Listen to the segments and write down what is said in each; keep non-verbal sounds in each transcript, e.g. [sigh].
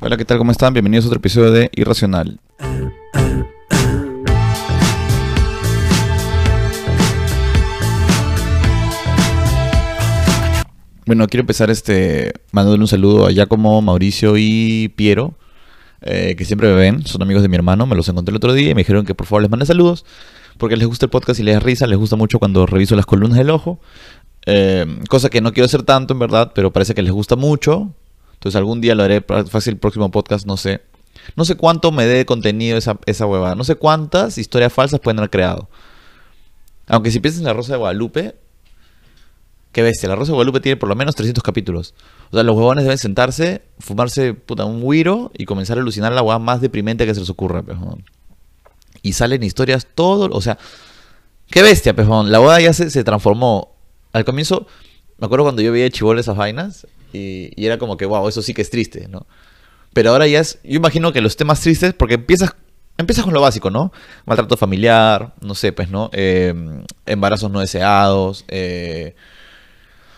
Hola, ¿qué tal? ¿Cómo están? Bienvenidos a otro episodio de Irracional. Bueno, quiero empezar este mandándole un saludo a Giacomo, Mauricio y Piero, eh, que siempre me ven, son amigos de mi hermano, me los encontré el otro día y me dijeron que por favor les mande saludos, porque les gusta el podcast y les da risa, les gusta mucho cuando reviso las columnas del ojo, eh, cosa que no quiero hacer tanto en verdad, pero parece que les gusta mucho, entonces algún día lo haré fácil el próximo podcast, no sé. No sé cuánto me dé contenido esa, esa huevada, no sé cuántas historias falsas pueden haber creado. Aunque si piensas en la Rosa de Guadalupe, Qué bestia, la Rosa de Guadalupe tiene por lo menos 300 capítulos. O sea, los huevones deben sentarse, fumarse puta, un guiro y comenzar a alucinar la hueá más deprimente que se les ocurra, pejón. Y salen historias todo, o sea, qué bestia, pejón. La hueá ya se, se, transformó. Al comienzo, me acuerdo cuando yo veía Chibol esas vainas y, era como que, wow, eso sí que es triste, ¿no? Pero ahora ya es, yo imagino que los temas tristes, porque empiezas Empiezas con lo básico, ¿no? Maltrato familiar, no sé, pues, ¿no? Eh, embarazos no deseados, eh,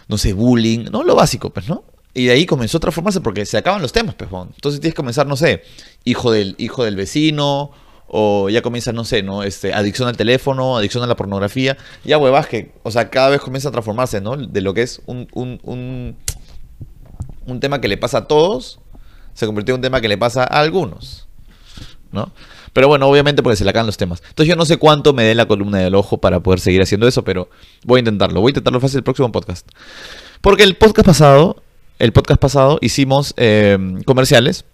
no sé, bullying, ¿no? Lo básico, pues, ¿no? Y de ahí comenzó a transformarse porque se acaban los temas, pues, Entonces tienes que comenzar, no sé, hijo del, hijo del vecino, o ya comienza, no sé, ¿no? Este, adicción al teléfono, adicción a la pornografía, ya huevas que, o sea, cada vez comienza a transformarse, ¿no? De lo que es un, un, un, un tema que le pasa a todos, se convirtió en un tema que le pasa a algunos, ¿no? Pero bueno, obviamente porque se le acaban los temas. Entonces yo no sé cuánto me dé la columna del ojo para poder seguir haciendo eso, pero voy a intentarlo. Voy a intentarlo fácil el próximo podcast. Porque el podcast pasado, el podcast pasado hicimos eh, comerciales.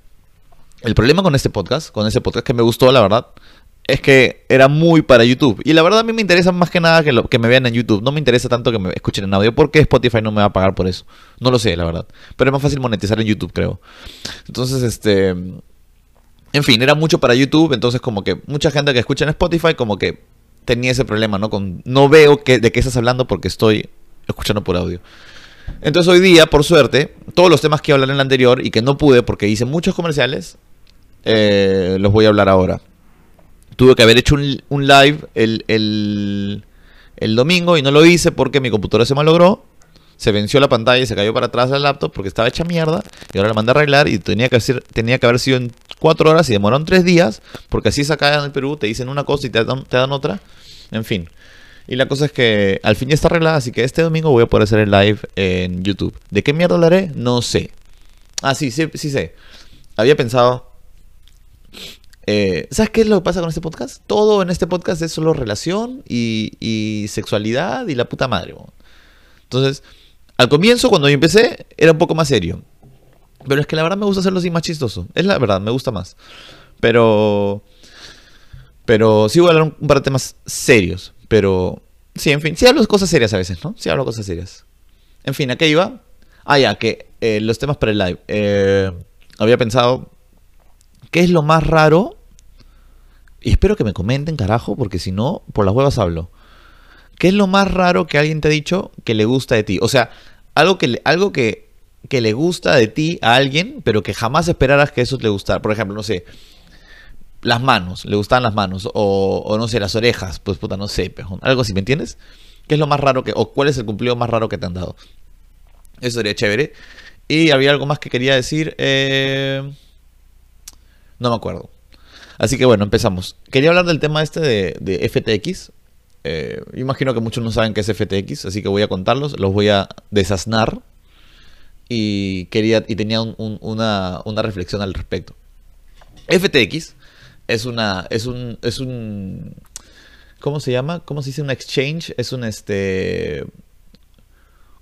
El problema con este podcast, con ese podcast que me gustó, la verdad, es que era muy para YouTube. Y la verdad a mí me interesa más que nada que, lo, que me vean en YouTube. No me interesa tanto que me escuchen en audio porque Spotify no me va a pagar por eso. No lo sé, la verdad. Pero es más fácil monetizar en YouTube, creo. Entonces, este... En fin, era mucho para YouTube, entonces como que mucha gente que escucha en Spotify como que tenía ese problema, ¿no? Con, no veo que, de qué estás hablando porque estoy escuchando por audio. Entonces hoy día, por suerte, todos los temas que hablar en el anterior y que no pude porque hice muchos comerciales, eh, los voy a hablar ahora. Tuve que haber hecho un, un live el, el, el, domingo y no lo hice porque mi computadora se malogró se venció la pantalla y se cayó para atrás la laptop porque estaba hecha mierda y ahora la mandé a arreglar y tenía que, hacer, tenía que haber sido en cuatro horas y demoraron tres días porque así es acá en el Perú, te dicen una cosa y te dan, te dan otra, en fin. Y la cosa es que al fin ya está arreglada, así que este domingo voy a poder hacer el live en YouTube. ¿De qué mierda hablaré? No sé. Ah, sí, sí, sí sé. Había pensado... Eh, ¿Sabes qué es lo que pasa con este podcast? Todo en este podcast es solo relación y, sexualidad y la puta madre. Entonces, al comienzo, cuando yo empecé, era un poco más serio. Pero es que la verdad me gusta hacerlo así más chistoso. Es la verdad, me gusta más. Pero. Pero sí voy a hablar un, par de temas serios. Pero. Sí, en fin. Sí hablo de cosas serias a veces, ¿no? Sí hablo de cosas serias. En fin, ¿a qué iba? Ah, ya, que eh, los temas para el live. Eh, había pensado. ¿Qué es lo más raro? Y espero que me comenten, carajo, porque si no, por las huevas hablo. ¿Qué es lo más raro que alguien te ha dicho que le gusta de ti? O sea, algo que, algo que, que le gusta de ti a alguien, pero que jamás esperaras que eso te gustara. Por ejemplo, no sé, las manos, le gustan las manos, o, no sé, las orejas, pues puta, no sé, pejón. algo así, ¿me entiendes? ¿Qué es lo más raro que, o cuál es el cumplido más raro que te han dado? Eso sería chévere. Y había algo más que quería decir, eh... no me acuerdo. Así que bueno, empezamos. Quería hablar del tema este de, de FTX, eh, imagino que muchos no saben qué es FTX, así que voy a contarlos, los voy a desasnar y quería y tenía un, una, una, reflexión al respecto. FTX es una es un es un ¿cómo se llama? ¿Cómo se dice un exchange? Es un este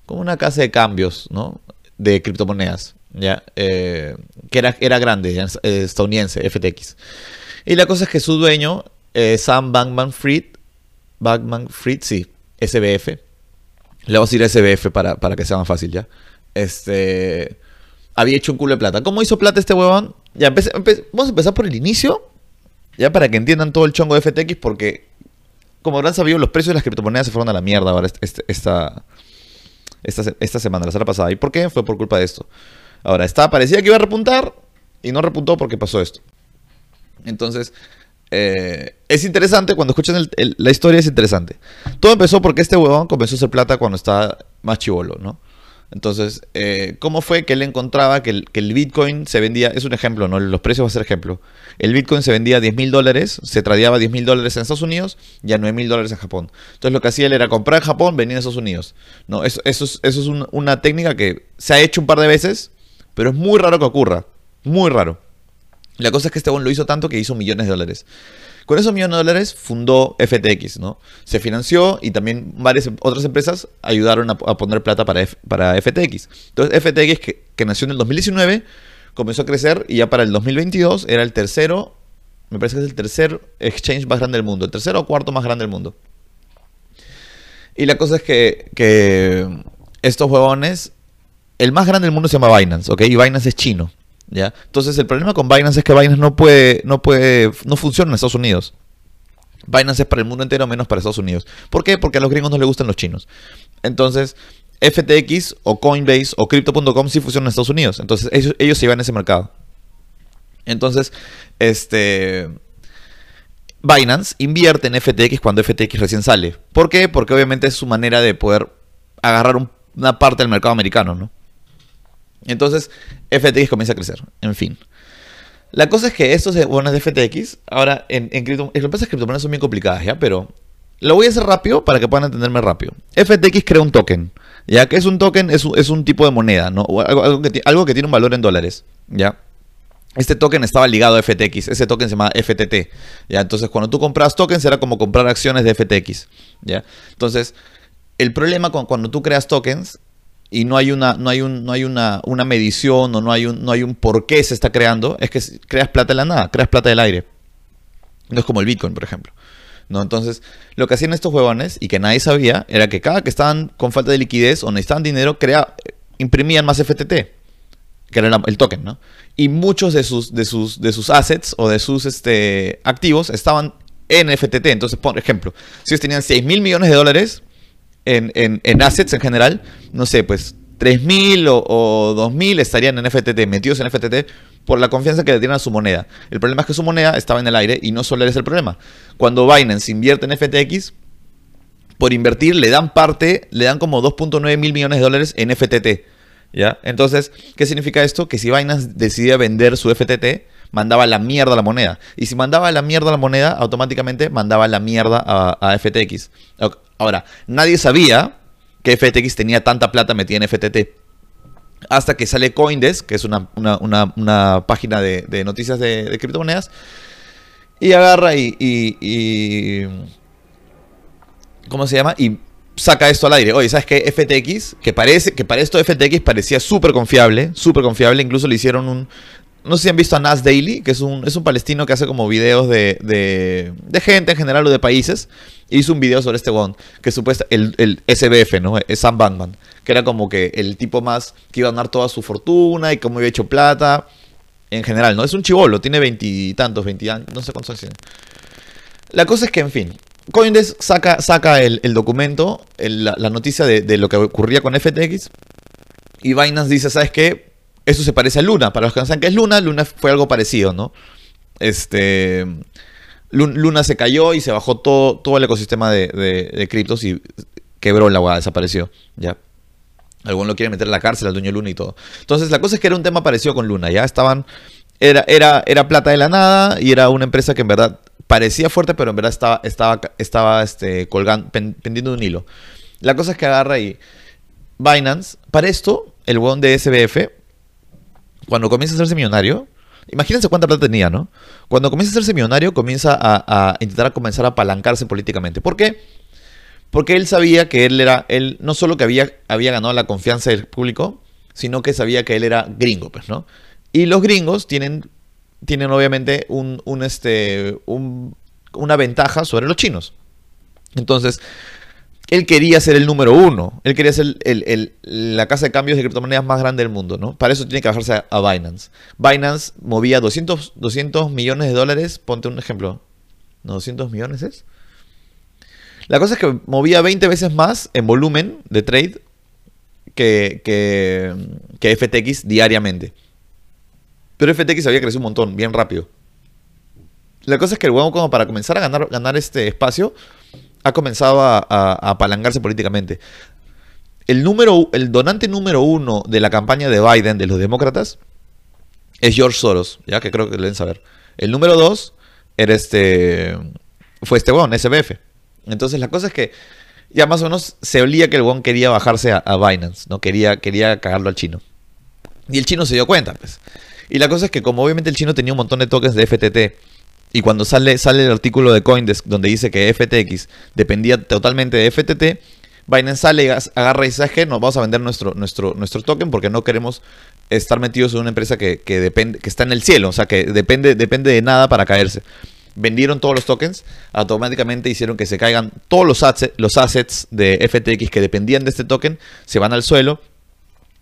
como una casa de cambios, ¿no? De criptomonedas, ya eh, que era era grande, eh, estadounidense, FTX. Y la cosa es que su dueño eh, Sam Bankman-Fried Bagman Fried, sí, SBF. Le vamos a ir a SBF para, para que sea más fácil ya. Este. Había hecho un culo de plata. ¿Cómo hizo plata este huevón? Ya, vamos a empezar por el inicio. Ya para que entiendan todo el chongo de FTX, porque, como habrán sabido, los precios de las criptomonedas se fueron a la mierda ahora este, esta, esta, esta semana, la semana pasada. ¿Y por qué? Fue por culpa de esto. Ahora, está, parecía que iba a repuntar y no repuntó porque pasó esto. Entonces, eh, es interesante, cuando escuchan la historia es interesante. Todo empezó porque este huevón comenzó a hacer plata cuando estaba más chivolo, ¿no? Entonces, eh, ¿cómo fue que él encontraba que el, Bitcoin se vendía? Es un ejemplo, ¿no? Los precios va a ser ejemplo. El Bitcoin se vendía a 10 mil dólares, se tradeaba 10 mil dólares en Estados Unidos y a 9 mil dólares en Japón. Entonces, lo que hacía él era comprar en Japón, venir a Estados Unidos. ¿no? Eso, eso es, eso es una técnica que se ha hecho un par de veces, pero es muy raro que ocurra. Muy raro. La cosa es que este bon lo hizo tanto que hizo millones de dólares. Con esos millones de dólares fundó FTX, ¿no? Se financió y también varias otras empresas ayudaron a, poner plata para, para FTX. Entonces FTX, que, que, nació en el 2019, comenzó a crecer y ya para el 2022 era el tercero, me parece que es el tercer exchange más grande del mundo, el tercero o cuarto más grande del mundo. Y la cosa es que, que estos huevones, el más grande del mundo se llama Binance, ¿ok? Y Binance es chino. Entonces el problema con Binance es que Binance no puede, no puede, no funciona en Estados Unidos. Binance es para el mundo entero menos para Estados Unidos. ¿Por qué? Porque a los gringos no les gustan los chinos. Entonces, FTX o Coinbase o Crypto.com sí funcionan en Estados Unidos. Entonces, ellos, ellos se iban a ese mercado. Entonces, este... Binance invierte en FTX cuando FTX recién sale. ¿Por qué? Porque obviamente es su manera de poder agarrar una parte del mercado americano, ¿no? Entonces, FTX comienza a crecer. En fin. La cosa es que estos bonos de FTX, ahora en, en cripto, lo que pasa es que criptomonedas son bien complicadas, ¿ya? Pero lo voy a hacer rápido para que puedan entenderme rápido. FTX crea un token, ¿ya? Que es un token, es un, tipo de moneda, ¿no? algo, que, algo, que, tiene un valor en dólares, ¿ya? Este token estaba ligado a FTX, ese token se llama FTT, ¿ya? Entonces, cuando tú compras tokens, era como comprar acciones de FTX, ¿ya? Entonces, el problema con cuando tú creas tokens y no hay una, no hay un, no hay una, una medición o no hay un, no hay un por qué se está creando, es que creas plata de la nada, creas plata del aire. No es como el Bitcoin, por ejemplo. ¿No? Entonces, lo que hacían estos huevones y que nadie sabía era que cada que estaban con falta de liquidez o necesitaban dinero, crea, imprimían más FTT, que era el token, ¿no? Y muchos de sus, de sus, de sus assets o de sus este, activos estaban en FTT. Entonces, por ejemplo, si ellos tenían 6 mil millones de dólares, en, assets en general, no sé, pues 3.000 o, o 2.000 estarían en FTT, metidos en FTT, por la confianza que le tienen a su moneda. El problema es que su moneda estaba en el aire y no solo es el problema. Cuando Binance invierte en FTX, por invertir le dan parte, le dan como 2.9 mil millones de dólares en FTT. ¿Ya? Entonces, ¿qué significa esto? Que si Binance decidía vender su FTT, mandaba la mierda a la moneda. Y si mandaba la mierda a la moneda, automáticamente mandaba la mierda a, a FTX. Ahora, nadie sabía que FTX tenía tanta plata metida en FTT. Hasta que sale Coindesk, que es una, página de, noticias de, criptomonedas, y agarra y, y, ¿Cómo se llama? Y saca esto al aire. Oye, ¿sabes qué? FTX, que parece que para esto FTX parecía súper confiable, súper confiable. Incluso le hicieron un, no sé si han visto a Nas Daily, que es un, es un palestino que hace como videos de, de, gente en general o de países. Hizo un video sobre este one, que supuesta el, el SBF, ¿no? Es Sam Bankman, que era como que el tipo más que iba a ganar toda su fortuna y cómo había hecho plata. En general, ¿no? Es un chivolo, tiene veintitantos, veinti años, no sé cuántos años. La cosa es que, en fin, Coindesk saca, saca el, documento, la, la, noticia de, de lo que ocurría con FTX. Y Binance dice, ¿sabes qué? Eso se parece a Luna. Para los que no saben qué es Luna, Luna fue algo parecido, ¿no? Este. Luna se cayó y se bajó todo, todo el ecosistema de, de, criptos y quebró la agua, desapareció. Ya. Algunos lo quieren meter en la cárcel al dueño Luna y todo. Entonces, la cosa es que era un tema parecido con Luna. Ya estaban. Era, era, era plata de la nada y era una empresa que en verdad parecía fuerte, pero en verdad estaba, estaba, estaba este, colgando, pendiendo de un hilo. La cosa es que agarra y Binance, para esto, el hueón de SBF cuando comienza a hacerse millonario, imagínense cuánta plata tenía, ¿no? Cuando comienza a hacerse millonario, comienza a, intentar comenzar a apalancarse políticamente. ¿Por qué? Porque él sabía que él era, él no solo que había, había ganado la confianza del público, sino que sabía que él era gringo, pues, ¿no? Y los gringos tienen, tienen obviamente un, un este, un, una ventaja sobre los chinos. Entonces, él quería ser el número uno. Él quería ser la casa de cambios de criptomonedas más grande del mundo, ¿no? Para eso tiene que bajarse a, Binance. Binance movía 200, 200 millones de dólares. Ponte un ejemplo. ¿No 200 millones es? La cosa es que movía 20 veces más en volumen de trade que, que, FTX diariamente. Pero FTX había crecido un montón, bien rápido. La cosa es que el huevo, como para comenzar a ganar este espacio, ha comenzado a, apalancarse políticamente. el número, el donante número uno de la campaña de Biden, de los demócratas, es George Soros, ya que creo que deben saber. El número dos era este, fue este weón, SBF. Entonces la cosa es que ya más o menos se olía que el weón quería bajarse a, Binance, ¿no? Quería, quería cagarlo al chino. Y el chino se dio cuenta, pues. Y la cosa es que como obviamente el chino tenía un montón de tokens de FTT, y cuando sale, sale el artículo de Coindesk donde dice que FTX dependía totalmente de FTT, Binance sale y agarra y dice, que Nos vamos a vender nuestro, nuestro, nuestro token porque no queremos estar metidos en una empresa que, depende, que está en el cielo, o sea, que depende, depende de nada para caerse. Vendieron todos los tokens, automáticamente hicieron que se caigan todos los, los assets de FTX que dependían de este token, se van al suelo,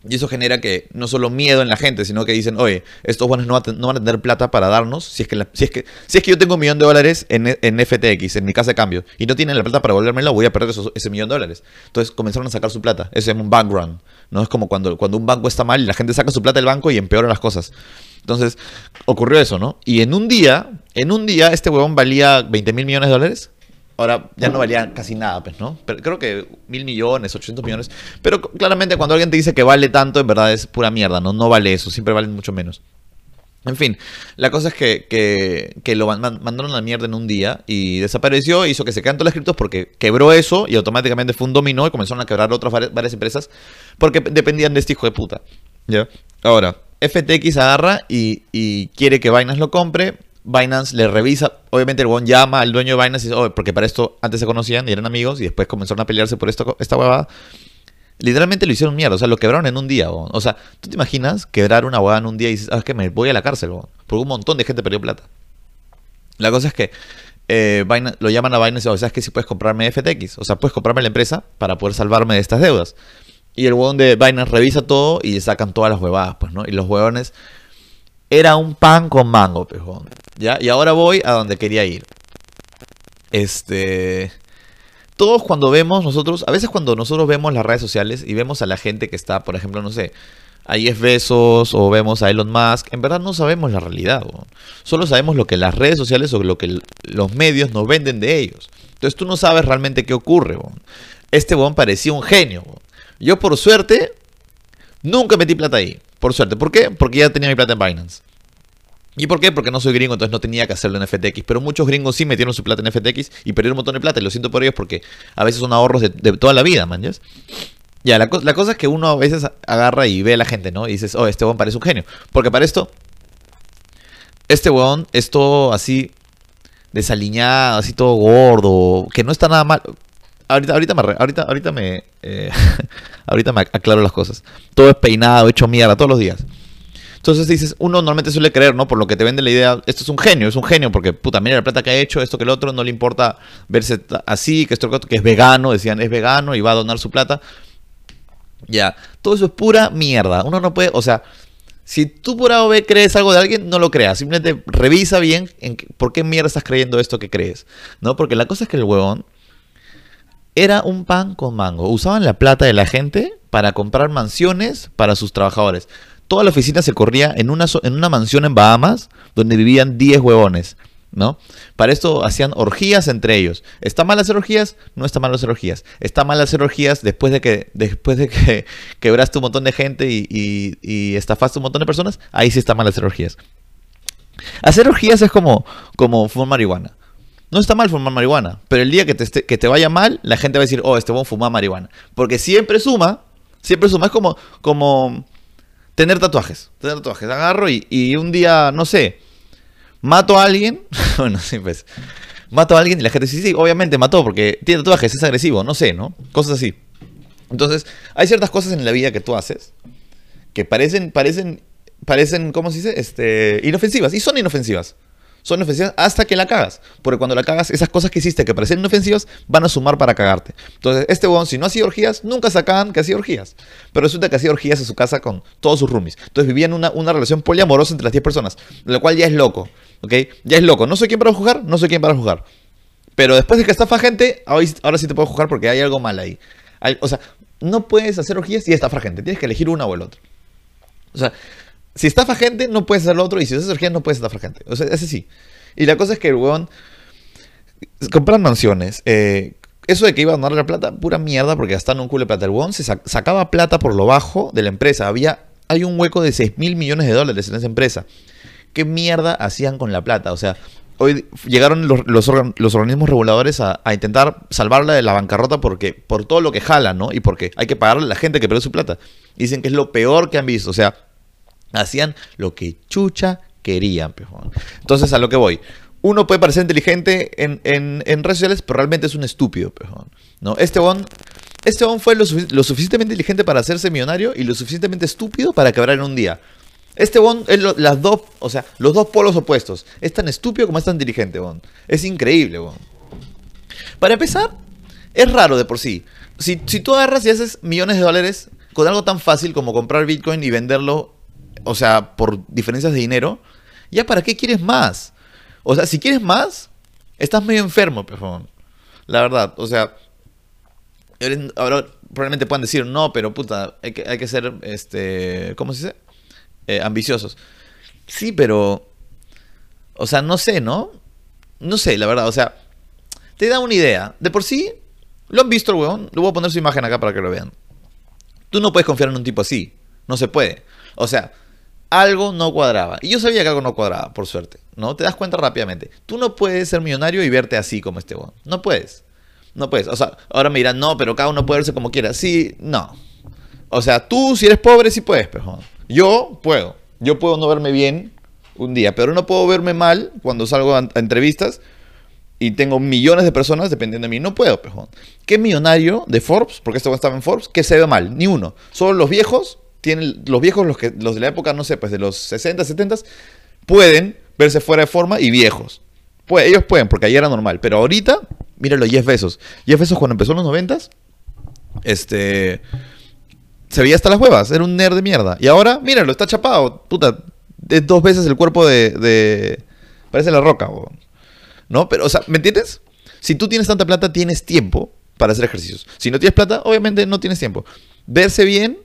y eso genera que no solo miedo en la gente, sino que dicen, oye, estos buenos no, van a tener plata para darnos. Si es que, si es que, si es que yo tengo un millón de dólares en, FTX, en mi casa de cambio, y no tienen la plata para volvérmelo, voy a perder ese millón de dólares. Entonces comenzaron a sacar su plata. Ese es un bank run. ¿no? Es como cuando, cuando un banco está mal y la gente saca su plata del banco y empeora las cosas. Entonces, ocurrió eso, ¿no? Y en un día, en un día, este huevón valía 20 mil millones de dólares. Ahora ya no valía casi nada, pues, ¿no? Pero creo que mil millones, 800 millones. Pero claramente cuando alguien te dice que vale tanto, en verdad es pura mierda, ¿no? No vale eso, siempre valen mucho menos. En fin, la cosa es que, que, lo mandaron a la mierda en un día y desapareció, hizo que se quedan todos los escritos porque quebró eso y automáticamente fue un dominó y comenzaron a quebrar otras varias, empresas porque dependían de este hijo de puta. ¿Ya? Ahora, FTX agarra y, y quiere que Binance lo compre, Binance le revisa, obviamente el one llama al dueño de Binance y dice, porque para esto antes se conocían y eran amigos y después comenzaron a pelearse por esto, esta huevada. Literalmente lo hicieron mierda, o sea, lo quebraron en un día. O sea, ¿tú te imaginas quebrar una huevada en un día y dices, ah, que me voy a la cárcel? Porque un montón de gente perdió plata. La cosa es que eh, lo llaman a Binance y dicen, ¿sabes que Si puedes comprarme FTX, o sea, puedes comprarme la empresa para poder salvarme de estas deudas. Y el huevón de Binance revisa todo y sacan todas las huevadas, pues, ¿no? Y los huevones era un pan con mango, pejón. ¿Ya? Y ahora voy a donde quería ir. Este. Todos cuando vemos nosotros, a veces cuando nosotros vemos las redes sociales y vemos a la gente que está, por ejemplo, no sé, a Jeff Bezos o vemos a Elon Musk, en verdad no sabemos la realidad. Solo sabemos lo que las redes sociales o lo que los medios nos venden de ellos. Entonces tú no sabes realmente qué ocurre. Este bon parecía un genio. Yo por suerte nunca metí plata ahí. Por suerte. ¿Por qué? Porque ya tenía mi plata en Binance. ¿Y por qué? Porque no soy gringo, entonces no tenía que hacerlo en FTX. Pero muchos gringos sí metieron su plata en FTX y perdieron un montón de plata. Y lo siento por ellos porque a veces son ahorros de, toda la vida, man. Ya, la, cosa es que uno a veces agarra y ve a la gente, ¿no? Y dices, oh, este weón parece un genio. Porque para esto, este weón es todo así desaliñado, así todo gordo, que no está nada mal. Ahorita, ahorita me, ahorita, me, eh, [laughs] aclaro las cosas. Todo es peinado, hecho mierda, todos los días. Entonces dices, uno normalmente suele creer, ¿no? Por lo que te vende la idea, esto es un genio, es un genio, porque puta, mira la plata que ha hecho, esto que el otro, no le importa verse así, que esto que, otro, que es vegano, decían, es vegano y va a donar su plata. Ya, todo eso es pura mierda. Uno no puede, o sea, si tú por A crees algo de alguien, no lo creas. Simplemente revisa bien en por qué mierda estás creyendo esto que crees. ¿No? Porque la cosa es que el huevón era un pan con mango. Usaban la plata de la gente para comprar mansiones para sus trabajadores. Toda la oficina se corría en una, en una mansión en Bahamas donde vivían 10 huevones. ¿No? Para esto hacían orgías entre ellos. ¿Está mal hacer orgías? No está mal hacer orgías. Está mal hacer orgías después de que, después de que [laughs] quebraste un montón de gente y, y, estafaste un montón de personas. Ahí sí está mal hacer orgías. Hacer orgías es como, como fumar marihuana. No está mal fumar marihuana, pero el día que te, vaya mal, la gente va a decir, oh, este buen fumar marihuana. Porque siempre suma, siempre suma. Es como, como tener tatuajes. Tener tatuajes. Agarro y, y un día, no sé, mato a alguien. [laughs] bueno, sí, pues. Mato a alguien y la gente dice, sí, sí, obviamente mató porque tiene tatuajes, es agresivo, no sé, ¿no? Cosas así. Entonces, hay ciertas cosas en la vida que tú haces que parecen, parecen, parecen, ¿cómo se dice? Este, inofensivas. Y son inofensivas son inofensivas hasta que la cagas. Porque cuando la cagas, esas cosas que hiciste que parecen inofensivas van a sumar para cagarte. Entonces, este huevón, si no hacía orgías, nunca sacaban que hacía orgías. Pero resulta que hacía orgías en su casa con todos sus roomies. Entonces vivían una, una relación poliamorosa entre las 10 personas. Lo cual ya es loco. ¿Ok? Ya es loco. No soy quien para jugar, no soy quien para jugar. Pero después de que estafa gente, ahora sí te puedo jugar porque hay algo mal ahí. o sea, no puedes hacer orgías y estafar gente. Tienes que elegir una o el otro. O sea, si estafa gente, no puedes hacer lo otro. Y si haces orgías, no puedes estafar O sea, ese sí. Y la cosa es que el weón. Compran mansiones. Eh, eso de que iba a donar la plata, pura mierda, porque gastaron un culo de plata. El huevón se sac- sacaba plata por lo bajo de la empresa. Había, hay un hueco de 6 mil millones de dólares en esa empresa. ¿Qué mierda hacían con la plata? O sea, hoy llegaron los, los, organ- los organismos reguladores a, intentar salvarla de la bancarrota porque, por todo lo que jalan, ¿no? Y porque hay que pagarle a la gente que perdió su plata. Dicen que es lo peor que han visto. O sea, hacían lo que chucha querían. Entonces, a lo que voy. Uno puede parecer inteligente en, en- en redes sociales, pero realmente es un estúpido. ¿no? Este bon, este bon fue lo, lo suficientemente inteligente para hacerse millonario y lo suficientemente estúpido para quebrar en un día. Este Bond es lo- dos, o sea, los dos polos opuestos. Es tan estúpido como es tan inteligente, Bond. Es increíble, Bond. Para empezar, es raro de por sí. Si, si tú agarras y haces millones de dólares con algo tan fácil como comprar Bitcoin y venderlo, o sea, por diferencias de dinero, ¿ya para qué quieres más? O sea, si quieres más, estás medio enfermo, favor. La verdad, o sea, ahora probablemente puedan decir, no, pero puta, hay que, hay que ser, este, ¿cómo se dice? Eh, ambiciosos. Sí, pero, o sea, no sé, ¿no? No sé, la verdad, o sea, te da una idea. De por sí, lo han visto huevón. Le voy a poner su imagen acá para que lo vean. Tú no puedes confiar en un tipo así. No se puede. O sea, algo no cuadraba. Y yo sabía que algo no cuadraba, por suerte. ¿No? Te das cuenta rápidamente. Tú no puedes ser millonario y verte así como este huevón. No puedes. No puedes. O sea, ahora me dirán, no, pero cada uno puede verse como quiera. Sí, no. O sea, tú si eres pobre sí puedes, pero yo puedo. Yo puedo no verme bien un día, pero no puedo verme mal cuando salgo a, entrevistas y tengo millones de personas dependiendo de mí. No puedo, pejón. ¿Qué millonario de Forbes, porque esto estaba en Forbes, que se ve mal? Ni uno. Solo los viejos, tienen, los viejos, los, que, los de la época, no sé, pues de los 60, 70, pueden verse fuera de forma y viejos. Pues, ellos pueden, porque ahí era normal. Pero ahorita, míralo, Jeff Bezos. Jeff Bezos cuando empezó en los 90, este... Se veía hasta las huevas, era un nerd de mierda. Y ahora, míralo, está chapado. Puta, es dos veces el cuerpo de... Parece la roca. ¿No? Pero, o sea, ¿me entiendes? Si tú tienes tanta plata, tienes tiempo para hacer ejercicios. Si no tienes plata, obviamente no tienes tiempo. Verse bien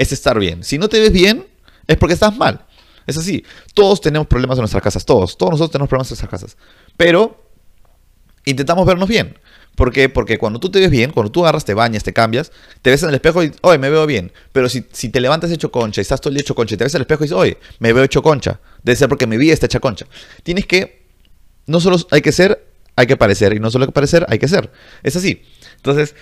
es estar bien. Si no te ves bien, es porque estás mal. Es así. Todos tenemos problemas en nuestras casas. Todos. Todos nosotros tenemos problemas en nuestras casas. Pero intentamos vernos bien. ¿Por qué? Porque cuando tú te ves bien, cuando tú agarras, te bañas, te cambias, te ves en el espejo y, oye, me veo bien. Pero si, si te levantas hecho concha y estás todo el día hecho concha y te ves en el espejo y dices, oye, me veo hecho concha. Debe ser porque mi vida está hecha concha. Tienes que, no solo hay que ser, hay que parecer. Y no solo hay que parecer, hay que ser. Es así. Entonces,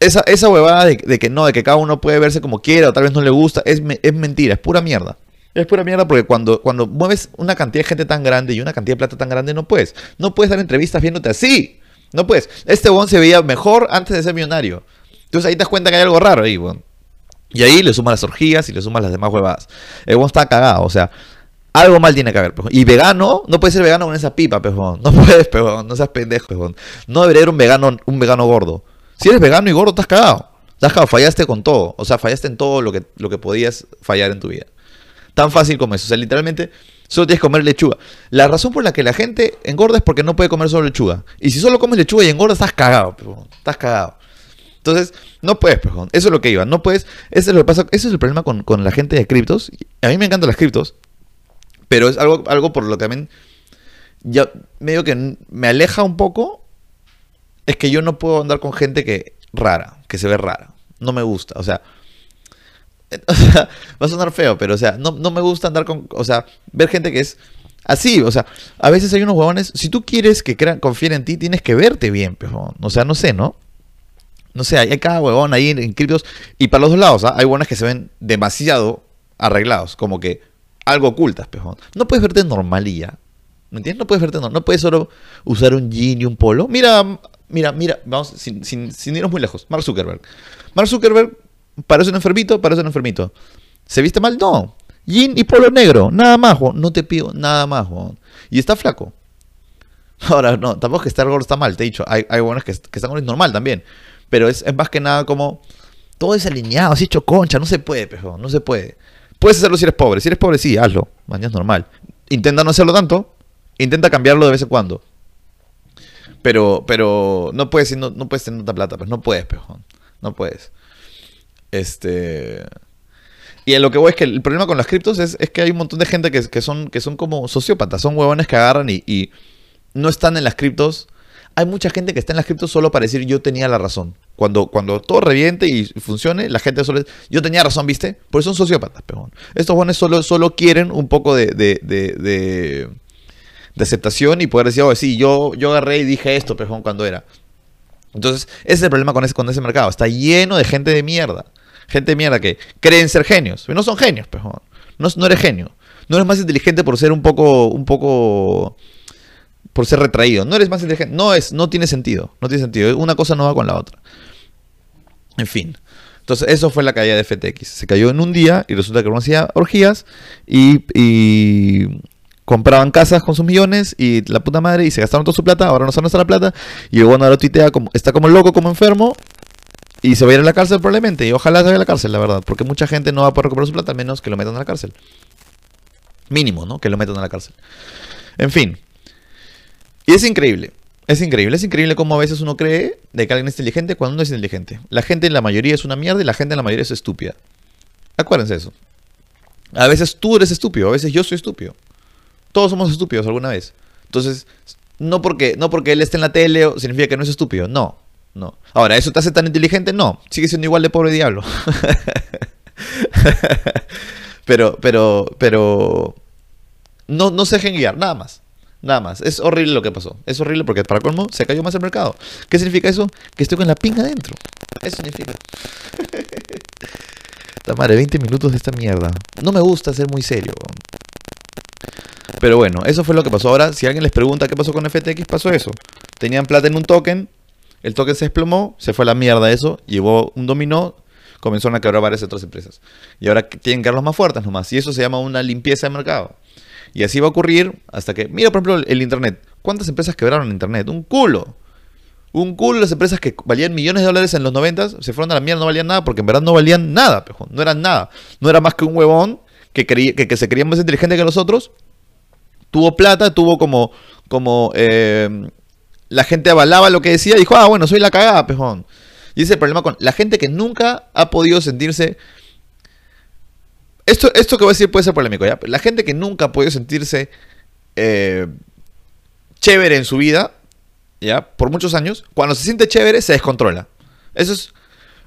esa, esa huevada de, que no, de que cada uno puede verse como quiera o tal vez no le gusta, es, es mentira, es pura mierda. Es pura mierda porque cuando, cuando mueves una cantidad de gente tan grande y una cantidad de plata tan grande, no puedes. No puedes dar entrevistas viéndote así. No puedes. Este bon se veía mejor antes de ser millonario. Entonces ahí te das cuenta que hay algo raro ahí, bon. Y ahí le sumas las orgías y le sumas las demás huevadas. El bon está cagado, o sea, algo mal tiene que haber, pejón. Y vegano, no puedes ser vegano con esa pipa, pejón. [laughs] No puedes, pejón. No seas pendejo, pejón. No debería haber un vegano, un vegano gordo. Si eres vegano y gordo, estás cagado. Estás cagado, fallaste con todo. O sea, fallaste en todo lo que, lo que podías fallar en tu vida. Tan fácil como eso. O sea, literalmente, solo tienes que comer lechuga. La razón por la que la gente engorda es porque no puede comer solo lechuga. Y si solo comes lechuga y engordas, estás cagado, pejón. Estás cagado. Entonces, no puedes. Eso es lo que iba. No puedes. Eso es lo que pasa. Ese es el problema con, con la gente de criptos. A mí me encantan las criptos. Pero es algo, algo por lo que también. Ya medio que me aleja un poco. Es que yo no puedo andar con gente que. rara. Que se ve rara. No me gusta. O sea. [laughs] O sea, va a sonar feo, pero o sea, no, no me gusta andar con. O sea, ver gente que es. Así, o sea, a veces hay unos huevones. Si tú quieres que crean, confíen en ti, tienes que verte bien, pero, o sea, no sé, ¿no? No sé, hay cada huevón ahí en, en criptos. Y para los dos lados, ¿ah? hay huevones que se ven demasiado arreglados, como que algo ocultas, pejón. No puedes verte normalía. ¿Me entiendes? No puedes verte normal. No puedes solo usar un jean y un polo. Mira, mira, mira, vamos, sin, sin, sin irnos muy lejos. Mark Zuckerberg. Mark Zuckerberg parece un enfermito, parece un enfermito. ¿Se viste mal? No. Jean y polo negro, nada más, huevón. No te pido nada más, huevón. Y está flaco. [laughs] Ahora, no, tampoco es que estar gordo está mal, te he dicho. Hay, hay buenos que, que están gordos normal también. Pero es, es más que nada como todo desalineado, así hecho concha. No se puede, pejo, no se puede. Puedes hacerlo si eres pobre. Si eres pobre, sí, hazlo. Mañana es normal. Intenta no hacerlo tanto. Intenta cambiarlo de vez en cuando. Pero, pero no puedes, no, no puedes tener tanta plata, pues no puedes, pejo. No puedes. Este. Y a lo que voy es que el problema con las criptos es, es que hay un montón de gente que, que son, que son como sociópatas, son huevones que agarran y, y no están en las criptos. hay mucha gente que está en las cripto solo para decir yo tenía la razón. Cuando, cuando todo reviente y funcione, la gente solo yo tenía razón, ¿viste? Por eso son sociópatas, pejón. Estos jóvenes solo, solo quieren un poco de, de, de, aceptación y poder decir, oh, sí, yo, yo agarré y dije esto, pejón, cuando era. Entonces, ese es el problema con ese, con ese mercado. Está lleno de gente de mierda. Gente de mierda que creen ser genios. Pero no son genios, pejón. No, no eres genio. No eres más inteligente por ser un poco, un poco por ser retraído. No eres más inteligente. No es, no tiene sentido. No tiene sentido. Una cosa no va con la otra. En fin. Entonces, eso fue la caída de FTX. Se cayó en un día y resulta que uno hacía orgías y, compraban casas con sus millones y la puta madre y se gastaron toda su plata. Ahora no saben nuestra plata. Y luego ahora tuitea como, está como loco, como enfermo. Y se va a ir a la cárcel probablemente. Y ojalá se vaya a la cárcel, la verdad. Porque mucha gente no va a poder recuperar su plata, menos que lo metan a la cárcel. Mínimo, ¿no? Que lo metan a la cárcel. En fin. Y es increíble. Es increíble, es increíble cómo a veces uno cree de que alguien es inteligente cuando no es inteligente. La gente en la mayoría es una mierda y la gente en la mayoría es estúpida. Acuérdense eso. A veces tú eres estúpido, a veces yo soy estúpido. Todos somos estúpidos alguna vez. Entonces, no porque, no porque él esté en la tele significa que no es estúpido. No, no. Ahora, ¿eso te hace tan inteligente? No. Sigue siendo igual de pobre diablo. [laughs] pero, pero, pero... No, no se dejen guiar, nada más. Nada más. Es horrible lo que pasó. Es horrible porque para colmo se cayó más el mercado. ¿Qué significa eso? Que estoy con la pinga adentro. Eso significa. La madre, 20 minutos de esta mierda. No me gusta ser muy serio. Pero bueno, eso fue lo que pasó. Ahora, si alguien les pregunta qué pasó con FTX, pasó eso. Tenían plata en un token, el token se desplomó, se fue a la mierda eso, llevó un dominó, comenzaron a quebrar varias otras empresas. Y ahora tienen que los más fuertes nomás. Y eso se llama una limpieza de mercado. Y así va a ocurrir hasta que, mira por ejemplo el Internet. ¿Cuántas empresas quebraron en Internet? Un culo. Un culo las empresas que valían millones de dólares en los 90 se fueron a la mierda, no valían nada porque en verdad no valían nada, no eran nada. No era más que un huevón que, que, se creía más inteligente que nosotros. Tuvo plata, tuvo como, como eh, la gente avalaba lo que decía y dijo, ah, bueno, soy la cagada, pejón. Y ese es el problema con la gente que nunca ha podido sentirse esto, esto que voy a decir puede ser polémico, ¿ya? La gente que nunca ha podido sentirse eh, chévere en su vida, ¿ya? Por muchos años, cuando se siente chévere, se descontrola. Eso es,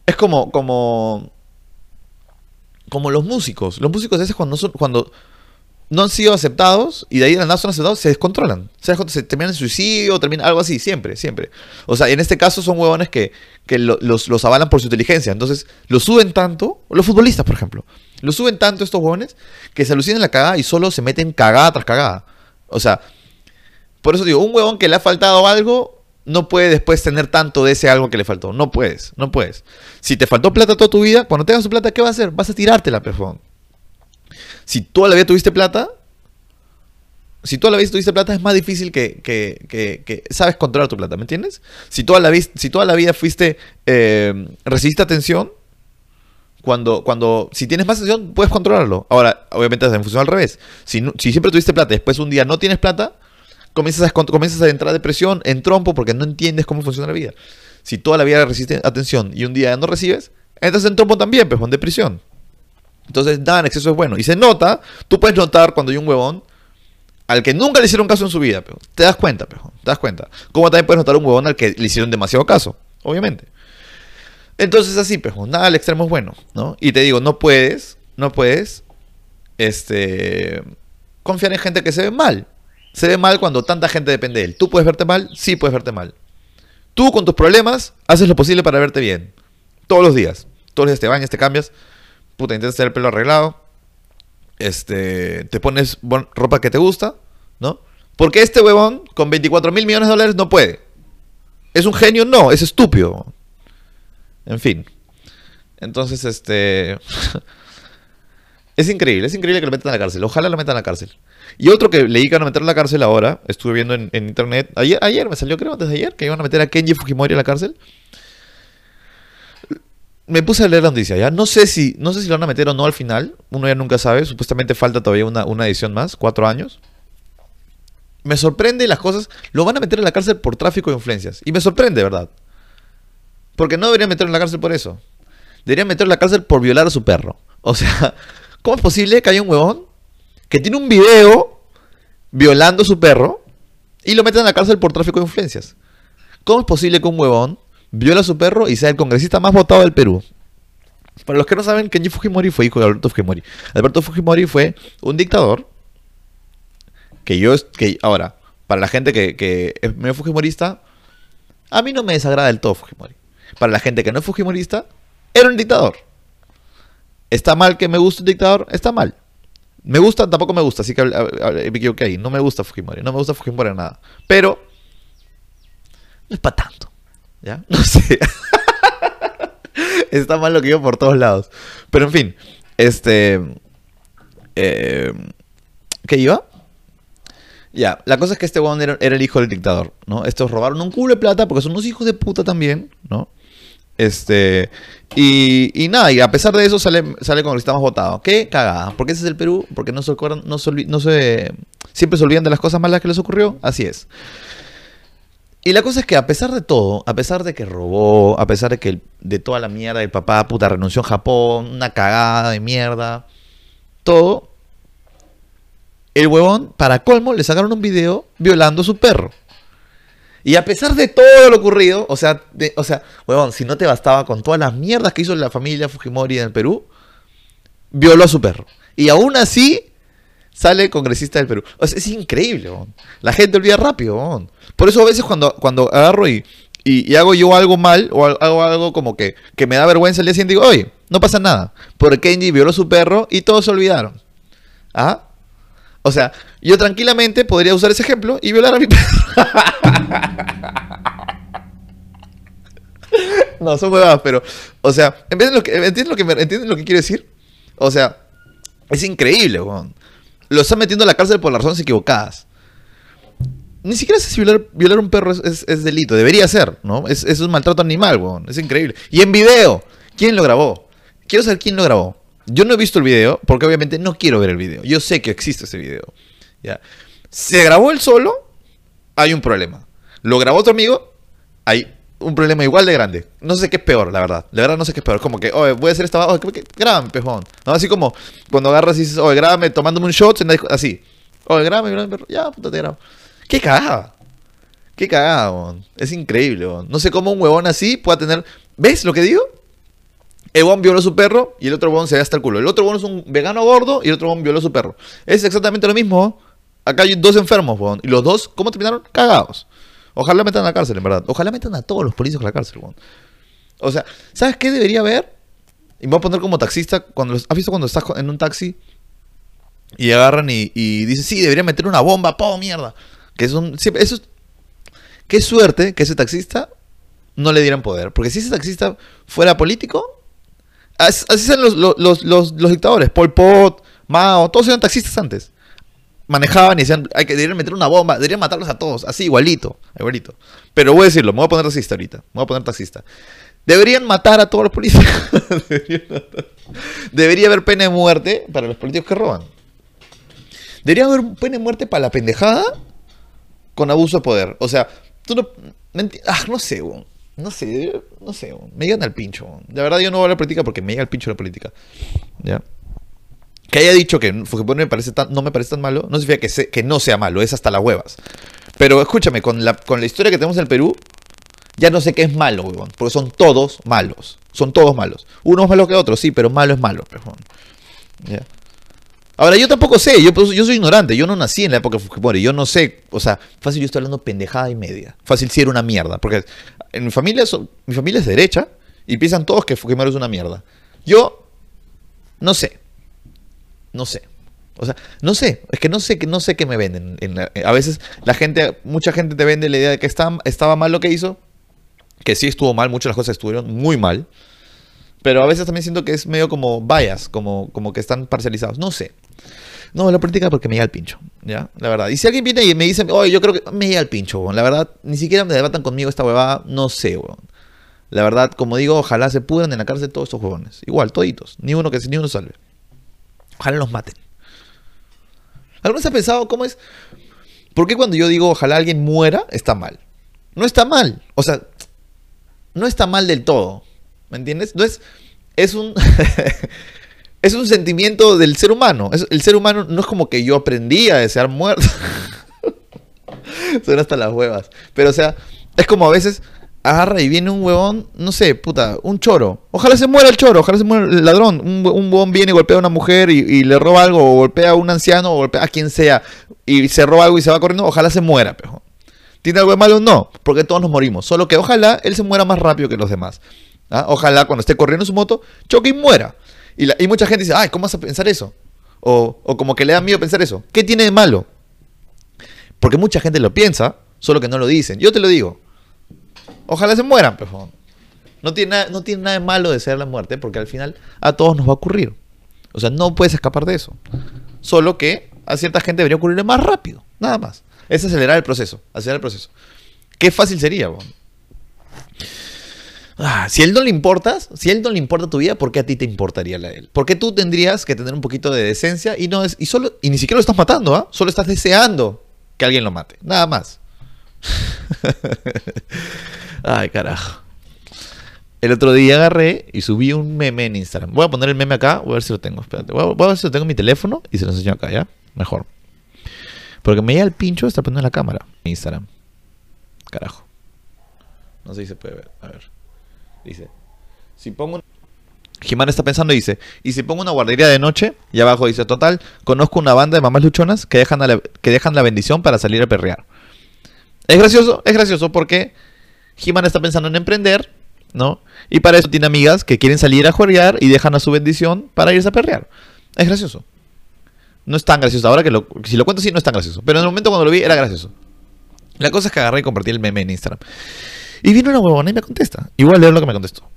es como, como, como los músicos. Los músicos a veces cuando, son, cuando no han sido aceptados y de ahí de la nada son aceptados, se descontrolan. Se, se terminan en suicidio, termina algo así, siempre, siempre. O sea, en este caso son huevones que, los, los, avalan por su inteligencia. Entonces, los suben tanto, los futbolistas, por ejemplo. Lo suben tanto estos jóvenes que se alucinan la cagada y solo se meten cagada tras cagada. O sea, por eso digo, un huevón que le ha faltado algo no puede después tener tanto de ese algo que le faltó. No puedes, no puedes. Si te faltó plata toda tu vida, cuando tengas tu plata, ¿qué vas a hacer? Vas a tirártela, pejón. Si toda la vida tuviste plata, si toda la vida tuviste plata, es más difícil que, que, sabes controlar tu plata, ¿me entiendes? Si toda la, si toda la vida fuiste, eh, recibiste atención, cuando, cuando, si tienes más atención, puedes controlarlo. Ahora, obviamente en función al revés. Si, si siempre tuviste plata y después un día no tienes plata, comienzas a, comienzas a entrar depresión, en trompo, porque no entiendes cómo funciona la vida. Si toda la vida recibiste atención y un día no recibes, entras en trompo también, pues, en depresión. Entonces, nada en exceso es bueno. Y se nota, tú puedes notar cuando hay un huevón al que nunca le hicieron caso en su vida, pero te das cuenta, pero te das cuenta. Como también puedes notar un huevón al que le hicieron demasiado caso, obviamente. Entonces así, pues, nada al extremo es bueno, ¿no? Y te digo, no puedes, no puedes, este, confiar en gente que se ve mal. Se ve mal cuando tanta gente depende de él. ¿Tú puedes verte mal? Sí, puedes verte mal. Tú con tus problemas haces lo posible para verte bien. Todos los días. Todos los días te bañas, te cambias. Puta, intentas tener el pelo arreglado. Este, te pones ropa que te gusta, ¿no? Porque este huevón con 24 mil millones de dólares no puede. ¿Es un genio? No, es estúpido. En fin. Entonces, este... [laughs] es increíble, es increíble que lo metan a la cárcel. Ojalá lo metan a la cárcel. Y otro que leí que iban a meter a la cárcel ahora, estuve viendo en, internet, ayer, ayer me salió creo antes de ayer, que iban a meter a Kenji Fujimori a la cárcel. Me puse a leer la noticia, ¿ya? No sé si, no sé si lo van a meter o no al final. Uno ya nunca sabe. Supuestamente falta todavía una, una edición más, cuatro años. Me sorprende las cosas. Lo van a meter a la cárcel por tráfico de influencias. Y me sorprende, ¿verdad? Porque no deberían meterlo en la cárcel por eso. Deberían meterlo en la cárcel por violar a su perro. O sea, [laughs] ¿cómo es posible que haya un huevón que tiene un video violando a su perro y lo meten en la cárcel por tráfico de influencias? ¿Cómo es posible que un huevón viola a su perro y sea el congresista más votado del Perú? Para los que no saben, Kenji Fujimori fue hijo de Alberto Fujimori. Alberto Fujimori fue un dictador que yo, que ahora, para la gente que, que es medio Fujimorista, a mí no me desagrada del todo Fujimori. Para la gente que no es Fujimorista, era un dictador. ¿Está mal que me guste un dictador? Está mal. Me gusta, tampoco me gusta, así que me equivoqué ahí. No me gusta Fujimori, no me gusta Fujimori nada. Pero, no es para tanto. ¿Ya? [laughs] No sé. Está mal lo que digo por todos lados. Pero en fin, este. Eh, ¿Qué iba? Ya, la cosa es que este weón era, el hijo del dictador, ¿no? Estos robaron un culo de plata porque son unos hijos de puta también, ¿no? Este. Y, y nada, y a pesar de eso sale, sale con el estamos votados. Qué cagada. Porque ese es el Perú, porque no se no no se. Siempre se olvidan de las cosas malas que les ocurrió. Así es. Y la cosa es que a pesar de todo, a pesar de que robó, a pesar de que de toda la mierda el papá puta renunció en Japón, una cagada de mierda, todo, el huevón, para colmo, le sacaron un video violando a su perro. Y a pesar de todo lo ocurrido, o sea, o sea, huevón, si no te bastaba con todas las mierdas que hizo la familia Fujimori en el Perú, violó a su perro. Y aún así, sale congresista del Perú. Es increíble, La gente olvida rápido, Por eso a veces cuando, cuando agarro y, y, hago yo algo mal, o hago algo como que, que me da vergüenza el día siguiente, digo, oye, no pasa nada. Porque Kenji violó a su perro y todos se olvidaron. ¿Ah? O sea, yo tranquilamente podría usar ese ejemplo y violar a mi perro. [laughs] no, son huevadas, pero, o sea, ¿entiendes lo que, ¿entiendes lo que, ¿entiendes lo que quiero decir? O sea, es increíble, weón lo están metiendo a la cárcel por las razones equivocadas. Ni siquiera sé si violar, violar un perro es, delito. Debería ser, ¿no? Es, es un maltrato animal, weón. Es increíble. Y en video. ¿Quién lo grabó? Quiero saber quién lo grabó. Yo no he visto el video porque obviamente no quiero ver el video. Yo sé que existe ese video. ¿ya? ¿Se grabó él solo? Hay un problema. ¿Lo grabó otro amigo? Hay un problema igual de grande. No sé qué es peor, la verdad. La verdad no sé qué es peor. Como que, oye, voy a hacer esta... Oye, grábame, pejón. ¿No? Así como cuando agarras y dices, oye, grábame tomándome un shot. Así. Oye, grábame, grábame, perro. Ya, puta, te grabo. Qué cagada. Qué cagada, weón. Es increíble, weón. No sé cómo un huevón así pueda tener... ¿Ves lo que digo? El huevón violó a su perro y el otro huevón se ve hasta el culo. El otro huevón es un vegano gordo y el otro huevón violó a su perro. Es exactamente lo mismo. Acá hay dos enfermos, weón. Y los dos, ¿cómo terminaron? Cagados. Ojalá metan a la cárcel, en verdad. Ojalá metan a todos los policías a la cárcel, weón. O sea, ¿sabes qué debería haber? Y me voy a poner como taxista. Cuando, ¿Has visto cuando estás en un taxi? Y agarran y, y dicen, sí, debería meter una bomba, po, mierda. Que es un. eso es, Qué suerte que ese taxista no le dieran poder. Porque si ese taxista fuera político, así, son los, los, los, los, dictadores. Pol Pot, Mao, todos eran taxistas antes manejaban y decían, hay que deberían meter una bomba, deberían matarlos a todos, así, igualito, igualito. Pero voy a decirlo, me voy a poner taxista ahorita, me voy a poner taxista. Deberían matar a todos los policías. [laughs] Debería haber pena de muerte para los políticos que roban. Debería haber pena de muerte para la pendejada con abuso de poder. O sea, tú no... Ah, no sé, No sé, no sé, me llegan al pincho. De verdad yo no voy a la política porque me llega al pincho la política. ¿Ya? Que haya dicho que Fujimori me parece no me parece tan malo, no significa que, no sea malo, es hasta las huevas. Pero escúchame, con la, con la historia que tenemos en el Perú, ya no sé qué es malo, weón, porque son todos malos. Son todos malos. Uno es malo que otro, sí, pero malo es malo, ¿Ya? Ahora, yo tampoco sé, yo, pues, yo soy ignorante, yo no nací en la época de Fujimori, yo no sé, o sea, fácil yo estoy hablando pendejada y media. Fácil si era una mierda, porque en mi familia, mi familia es derecha y piensan todos que Fujimori es una mierda. Yo no sé, no sé. O sea, no sé, es que no sé, no sé qué me venden. a veces la gente, mucha gente te vende la idea de que estaba mal lo que hizo, que sí estuvo mal, muchas de las cosas estuvieron muy mal, pero a veces también siento que es medio como vallas, como, como que están parcializados. No sé. No, la política porque me llega el pincho, ¿ya? La verdad. Y si alguien viene y me dice, oye, yo creo que me llega el pincho, La verdad, ni siquiera me debatan conmigo esta huevada, no sé, weón. La verdad, como digo, ojalá se pudran en la cárcel todos estos huevones. Igual, toditos. Ni uno que ni uno salve. Ojalá los maten. ¿Alguna vez ha pensado cómo es? ¿Por qué cuando yo digo ojalá alguien muera, está mal? No está mal. O sea, no está mal del todo. ¿Me entiendes? No es. Es un. [laughs] es un sentimiento del ser humano. el ser humano no es como que yo aprendí a desear muerto. [laughs] Son hasta las huevas. Pero, o sea, Es como a veces agarra y viene un huevón, no sé, puta, un choro. Ojalá se muera el choro, ojalá se muera el ladrón. Un, un huevón viene y golpea a una mujer y, le roba algo, o golpea a un anciano, o golpea a quien sea, y se roba algo y se va corriendo, ojalá se muera, pejo. ¿Tiene algo de malo? No, porque todos nos morimos. Solo que ojalá él se muera más rápido que los demás. ¿ah? Ojalá cuando esté corriendo su moto, choque y muera. Y, mucha gente dice, ay, ¿cómo vas a pensar eso? O, o como que le da miedo pensar eso. ¿Qué tiene de malo? Porque mucha gente lo piensa, solo que no lo dicen. Yo te lo digo. Ojalá se mueran, pero no tiene, no tiene nada de malo de ser la muerte, porque al final a todos nos va a ocurrir. O sea, no puedes escapar de eso. Solo que a cierta gente debería ocurrirle más rápido, nada más. Es acelerar el proceso, acelerar el proceso. Qué fácil sería, ah, si a él no le importas, si a él no le importa tu vida, ¿por qué a ti te importaría la de él? ¿Por qué tú tendrías que tener un poquito de decencia y no es, y solo y ni siquiera lo estás matando, ¿ah? Solo estás deseando que alguien lo mate, nada más. [laughs] Ay, carajo. El otro día agarré y subí un meme en Instagram. Voy a poner el meme acá, voy a ver si lo tengo. Espérate, voy a, ver si lo tengo en mi teléfono y se lo enseño acá, ¿ya? Mejor. Porque me llega el pincho está poniendo en la cámara. Instagram. Carajo. No sé si se puede ver. A ver. Dice. Si pongo. Jimán está pensando y dice, y si pongo una guardería de noche, y abajo dice, total, conozco una banda de mamás luchonas que dejan, la, que dejan la bendición para salir a perrear. Es gracioso, es gracioso porque Jimán está pensando en emprender, ¿no? Y para eso tiene amigas que quieren salir a jugar y dejan a su bendición para irse a perrear. Es gracioso. No es tan gracioso. Ahora que si lo cuento así, no es tan gracioso. Pero en el momento cuando lo vi, era gracioso. La cosa es que agarré y compartí el meme en Instagram. Y vino una huevona y me contesta. Igual leer lo que me contestó.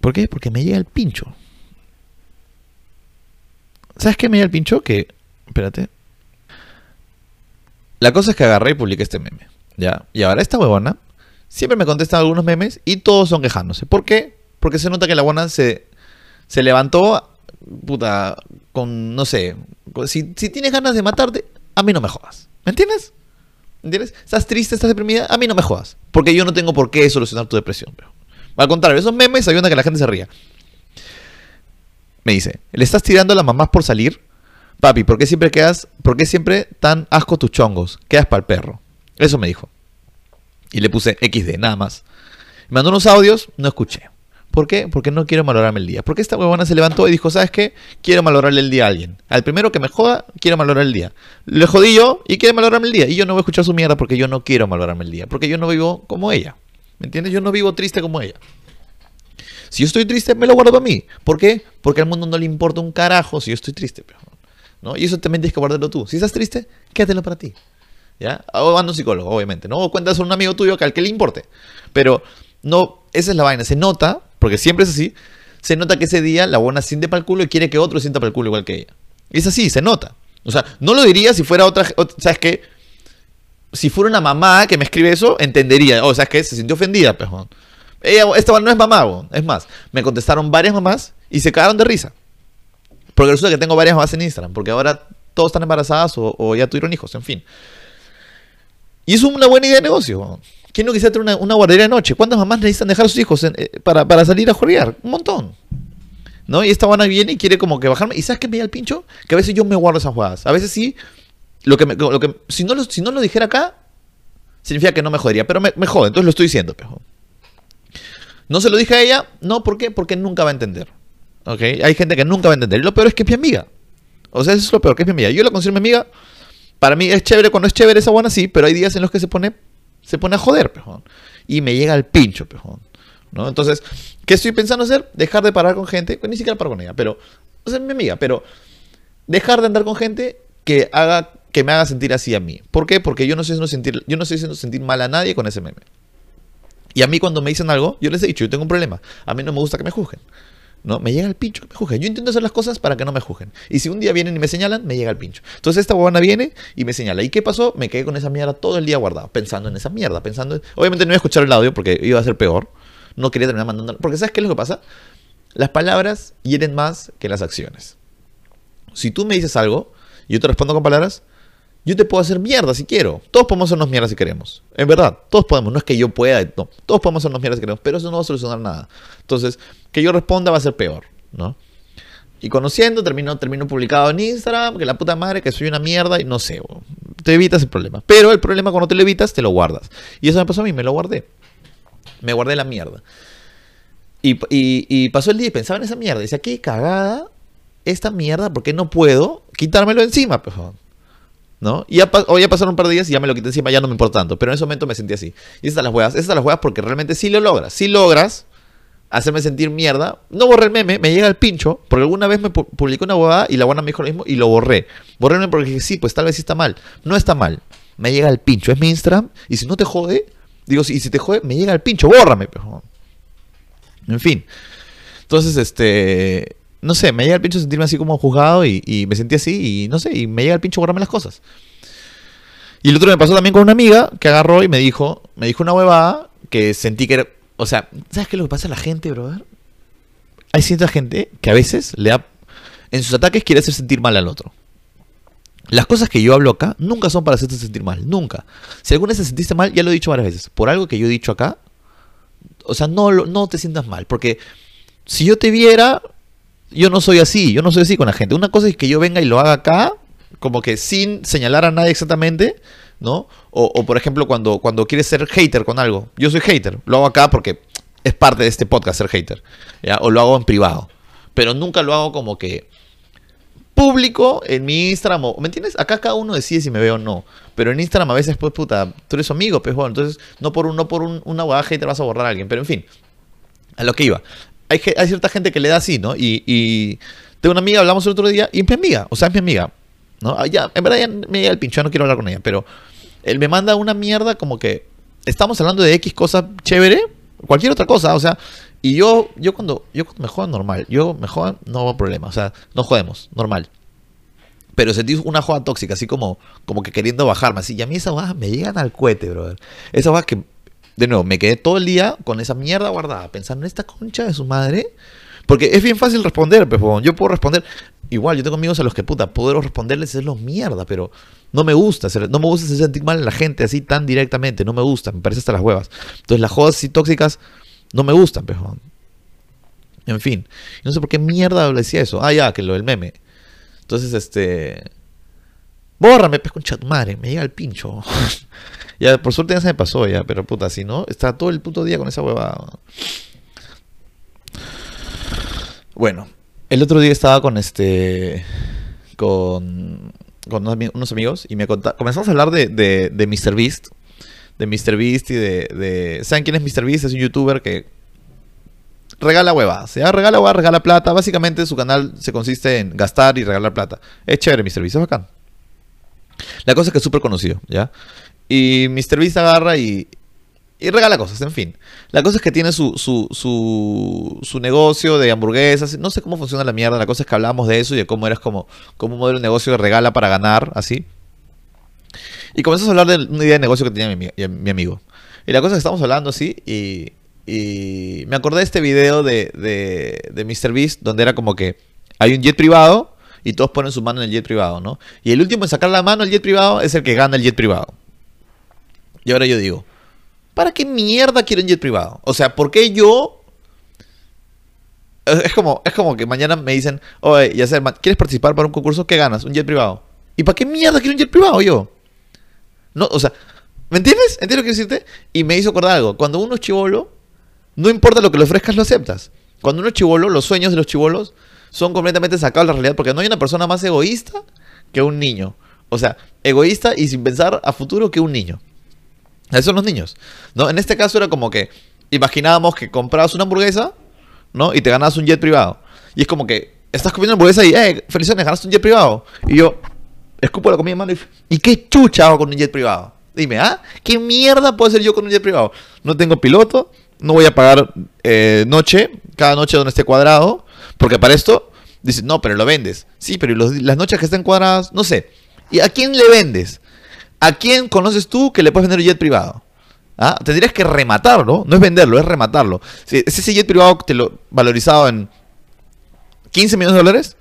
¿Por qué? Porque me llega el pincho. ¿Sabes qué me llega el pincho? Que. Espérate. La cosa es que agarré y publiqué este meme. ¿Ya? Y ahora esta huevona siempre me contesta algunos memes y todos son quejándose. ¿Por qué? Porque se nota que la buena se, se levantó, puta, con, no sé, si, si tienes ganas de matarte, a mí no me jodas. ¿Me entiendes? ¿Entiendes? Estás triste, estás deprimida, a mí no me jodas. Porque yo no tengo por qué solucionar tu depresión. Pero. Al contrario, esos memes ayudan a que la gente se ría. Me dice, ¿le estás tirando a las mamás por salir? Papi, ¿por qué siempre quedas, por qué siempre tan asco tus chongos? Quedas para el perro. Eso me dijo. Y le puse XD, nada más. Me mandó unos audios, no escuché. ¿Por qué? Porque no quiero malograrme el día. Porque esta huevona se levantó y dijo, ¿sabes qué? Quiero malograrle el día a alguien. Al primero que me joda, quiero malograr el día. Le jodí yo y quiere malograrme el día. Y yo no voy a escuchar su mierda porque yo no quiero malograrme el día. Porque yo no vivo como ella. ¿Me entiendes? Yo no vivo triste como ella. Si yo estoy triste, me lo guardo para mí. ¿Por qué? Porque al mundo no le importa un carajo si yo estoy triste. ¿no? Y eso también tienes que guardarlo tú. Si estás triste, quédatelo para ti. ¿Ya? O anda un psicólogo, obviamente, ¿no? O cuentas a un amigo tuyo que al que le importe. Pero no, esa es la vaina, se nota, porque siempre es así, se nota que ese día la buena siente para el culo y quiere que otro sienta para el culo igual que ella. Es así, se nota. O sea, no lo diría si fuera otra, ¿sabes qué? Si fuera una mamá que me escribe eso, entendería. O sea, es que se sintió ofendida, pejón. Ella, esta no es mamá, es más, me contestaron varias mamás y se cagaron de risa. Porque resulta que tengo varias mamás en Instagram, porque ahora todos están embarazadas o ya tuvieron hijos, en fin. Y es una buena idea de negocio. ¿Quién no quisiera tener una, guardería de noche? ¿Cuántas mamás necesitan dejar a sus hijos eh, para, salir a jugar? Un montón. ¿No? Y esta buena viene y quiere como que bajarme. ¿Y sabes qué me da el pincho? Que a veces yo me guardo esas jugadas. A veces sí. Lo que, lo que si, no lo, si no lo dijera acá, significa que no me jodería. Pero me, me jode, entonces lo estoy diciendo. Pejo. No se lo dije a ella, no, ¿por qué? Porque nunca va a entender. ¿Ok? Hay gente que nunca va a entender. Y lo peor es que es mi amiga. O sea, eso es lo peor, que es mi amiga. Yo la considero mi amiga para mí es chévere cuando es chévere esa buena, sí, pero hay días en los que se pone, se pone a joder, pejón. Y me llega el pincho, pejón. ¿no? Entonces, ¿qué estoy pensando hacer? Dejar de parar con gente, pues ni siquiera parar con ella, pero, o sea, mi amiga, pero dejar de andar con gente que haga, que me haga sentir así a mí. ¿Por qué? Porque yo no estoy haciendo sentir, yo no estoy haciendo sentir mal a nadie con ese meme. Y a mí cuando me dicen algo, yo les he dicho, yo tengo un problema. A mí no me gusta que me juzguen. ¿No? Me llega el pincho que me juzguen. Yo intento hacer las cosas para que no me juzguen. Y si un día vienen y me señalan, me llega el pincho. Entonces esta huevona viene y me señala. ¿Y qué pasó? Me quedé con esa mierda todo el día guardado, pensando en esa mierda, pensando... Obviamente no iba a escuchar el audio porque iba a ser peor. No quería terminar mandando... Porque ¿sabes qué es lo que pasa? Las palabras hieren más que las acciones. Si tú me dices algo yo te respondo con palabras, yo te puedo hacer mierda si quiero. Todos podemos hacernos mierda si queremos. En verdad, todos podemos. No es que yo pueda, no. Todos podemos hacernos mierda si queremos, pero eso no va a solucionar nada. Entonces, que yo responda va a ser peor, ¿no? Y conociendo, termino, termino publicado en Instagram, que la puta madre, que soy una mierda y no sé. Te evitas el problema. Pero el problema cuando te lo evitas, te lo guardas. Y eso me pasó a mí, me lo guardé. Me guardé la mierda. Y, pasó el día y pensaba en esa mierda. Y decía, qué cagada esta mierda, porque no puedo quitármelo encima, pues. ¿No? Y ya, o ya pasaron un par de días y ya me lo quité encima, ya no me importa tanto. Pero en ese momento me sentí así. Y esas son las huevas. Esas son las huevas porque realmente sí lo logras. Sí logras hacerme sentir mierda. No borré el meme, me llega el pincho, porque alguna vez me publicó una huevada y la buena me dijo lo mismo y lo borré. Borré el meme porque dije, sí, pues tal vez sí está mal. No está mal. Me llega el pincho. Es mi Instagram y si no te jode, digo, y si te jode, me llega el pincho, bórrame. En fin. Entonces, este no sé, me llega el pincho sentirme así como juzgado y, me sentí así y no sé, y me llega el pincho borrarme las cosas. Y el otro me pasó también con una amiga que agarró y me dijo, me dijo una huevada que sentí que era, o sea, ¿sabes qué es lo que pasa a la gente, brother? Hay cierta gente que a veces le da, en sus ataques quiere hacer sentir mal al otro. Las cosas que yo hablo acá nunca son para hacerte sentir mal, nunca. Si alguna vez te sentiste mal, ya lo he dicho varias veces, por algo que yo he dicho acá, o sea, no, no te sientas mal, porque si yo te viera, yo no soy así, yo no soy así con la gente. Una cosa es que yo venga y lo haga acá, como que sin señalar a nadie exactamente, ¿no? O, por ejemplo, cuando, cuando quieres ser hater con algo. Yo soy hater, lo hago acá porque es parte de este podcast ser hater, ¿ya? O lo hago en privado. Pero nunca lo hago como que público en mi Instagram. ¿Me entiendes? Acá cada uno decide si me veo o no. Pero en Instagram a veces, pues, puta, tú eres amigo, pues, bueno, entonces no por, un, no por un, una vas a borrar a alguien. Pero en fin, a lo que iba hay, cierta gente que le da así, ¿no? Y, tengo una amiga, hablamos el otro día, y es mi amiga, o sea, es mi amiga. ¿no? Ah, ya, en verdad ya me llega el pincho, no quiero hablar con ella, pero él me manda una mierda como que estamos hablando de X cosa chévere, cualquier otra cosa, o sea, y yo, yo cuando, yo cuando me jodan normal, yo me jodan, no hay problema, o sea, no jodemos, normal. Pero sentí una joda tóxica, así como, como que queriendo bajarme, así, y a mí esas bajas me llegan al cohete, brother. Esas bajas que de nuevo, me quedé todo el día con esa mierda guardada, pensando en esta concha de su madre. Porque es bien fácil responder, pero yo puedo responder. Igual, yo tengo amigos a los que puta, puedo responderles es lo mierda, pero no me gusta, no me gusta sentir mal a la gente así tan directamente, no me gusta, me parece hasta las huevas. Entonces las jodas así tóxicas no me gustan, pero en fin, no sé por qué mierda decía eso. Ah, ya, que lo del meme. Entonces, este Bórrame, pues concha tu madre, me llega el pincho. [laughs] Ya, por suerte ya se me pasó ya, pero puta, si no, está todo el puto día con esa huevada. Bueno, el otro día estaba con este. con. con unos amigos y me. Comenzamos a hablar de, de, de MrBeast. De MrBeast y de. ¿Saben quién es MrBeast? Es un youtuber que regala huevadas. ¿ya? Regala huevadas, regala plata. Básicamente su canal se consiste en gastar y regalar plata. Es chévere, MrBeast, es bacán. La cosa es que es súper conocido, ¿ya? Y Mr. Beast agarra y, y regala cosas, en fin. La cosa es que tiene su, su, su, su, negocio de hamburguesas. No sé cómo funciona la mierda. La cosa es que hablamos de eso y de cómo eres como, como un modelo de negocio de regala para ganar, así. Y comenzamos a hablar de una idea de negocio que tenía mi, amigo. Y la cosa es que estamos hablando así y, y me acordé de este video de, de, de Mr. Beast donde era como que hay un jet privado y todos ponen su mano en el jet privado, ¿no? Y el último en sacar la mano al jet privado es el que gana el jet privado. Y ahora yo digo, ¿para qué mierda quiero un jet privado? O sea, ¿por qué yo... Es como, es como que mañana me dicen, oye, ya sé, ¿quieres participar para un concurso? ¿Qué ganas? Un jet privado. ¿Y para qué mierda quiero un jet privado yo? No, o sea, ¿me entiendes? ¿Entiendes lo que decirte? Y me hizo acordar algo. Cuando uno es chivolo, no importa lo que le ofrezcas, lo aceptas. Cuando uno es chivolo, los sueños de los chivolos son completamente sacados de la realidad porque no hay una persona más egoísta que un niño. O sea, egoísta y sin pensar a futuro que un niño. Esos son los niños. ¿no? En este caso era como que imaginábamos que comprabas una hamburguesa ¿no? y te ganabas un jet privado. Y es como que estás comiendo hamburguesa y, eh, felicidades, ganaste un jet privado. Y yo escupo la comida en mano y, ¿y qué chucha hago con un jet privado? Dime, ¿ah? ¿Qué mierda puedo hacer yo con un jet privado? No tengo piloto, no voy a pagar eh, noche, cada noche donde esté cuadrado, porque para esto, dices, no, pero lo vendes. Sí, pero las noches que estén cuadradas, no sé. ¿Y a quién le vendes? ¿A quién conoces tú que le puedes vender un jet privado? ¿Ah? Tendrías que rematarlo, no es venderlo, es rematarlo. Si ese jet privado te lo valorizado en 15 millones de dólares,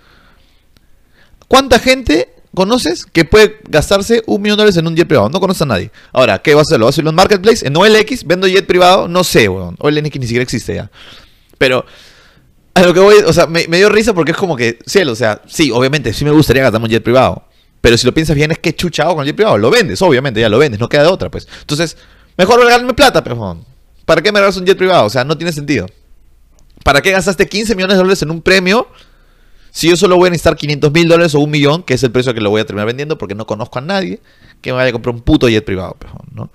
¿cuánta gente conoces que puede gastarse un millón de dólares en un jet privado? No conoces a nadie. Ahora, ¿qué vas a hacer? ¿Lo vas a hacer en un marketplace? ¿En OLX? ¿Vendo jet privado? No sé, weón. OLX ni siquiera existe ya. Pero a lo que voy, o sea, me, dio risa porque es como que, cielo, o sea, sí, obviamente, sí me gustaría gastarme un jet privado. Pero si lo piensas bien, es que chuchado con el jet privado. Lo vendes, obviamente, ya lo vendes, no queda de otra, pues. Entonces, mejor regalarme plata, pejón. ¿Para qué me regalas un jet privado? O sea, no tiene sentido. ¿Para qué gastaste 15 millones de dólares en un premio si yo solo voy a necesitar 500 mil dólares o un millón, que es el precio que lo voy a terminar vendiendo porque no conozco a nadie que me vaya a comprar un puto jet privado, pejón, ¿no?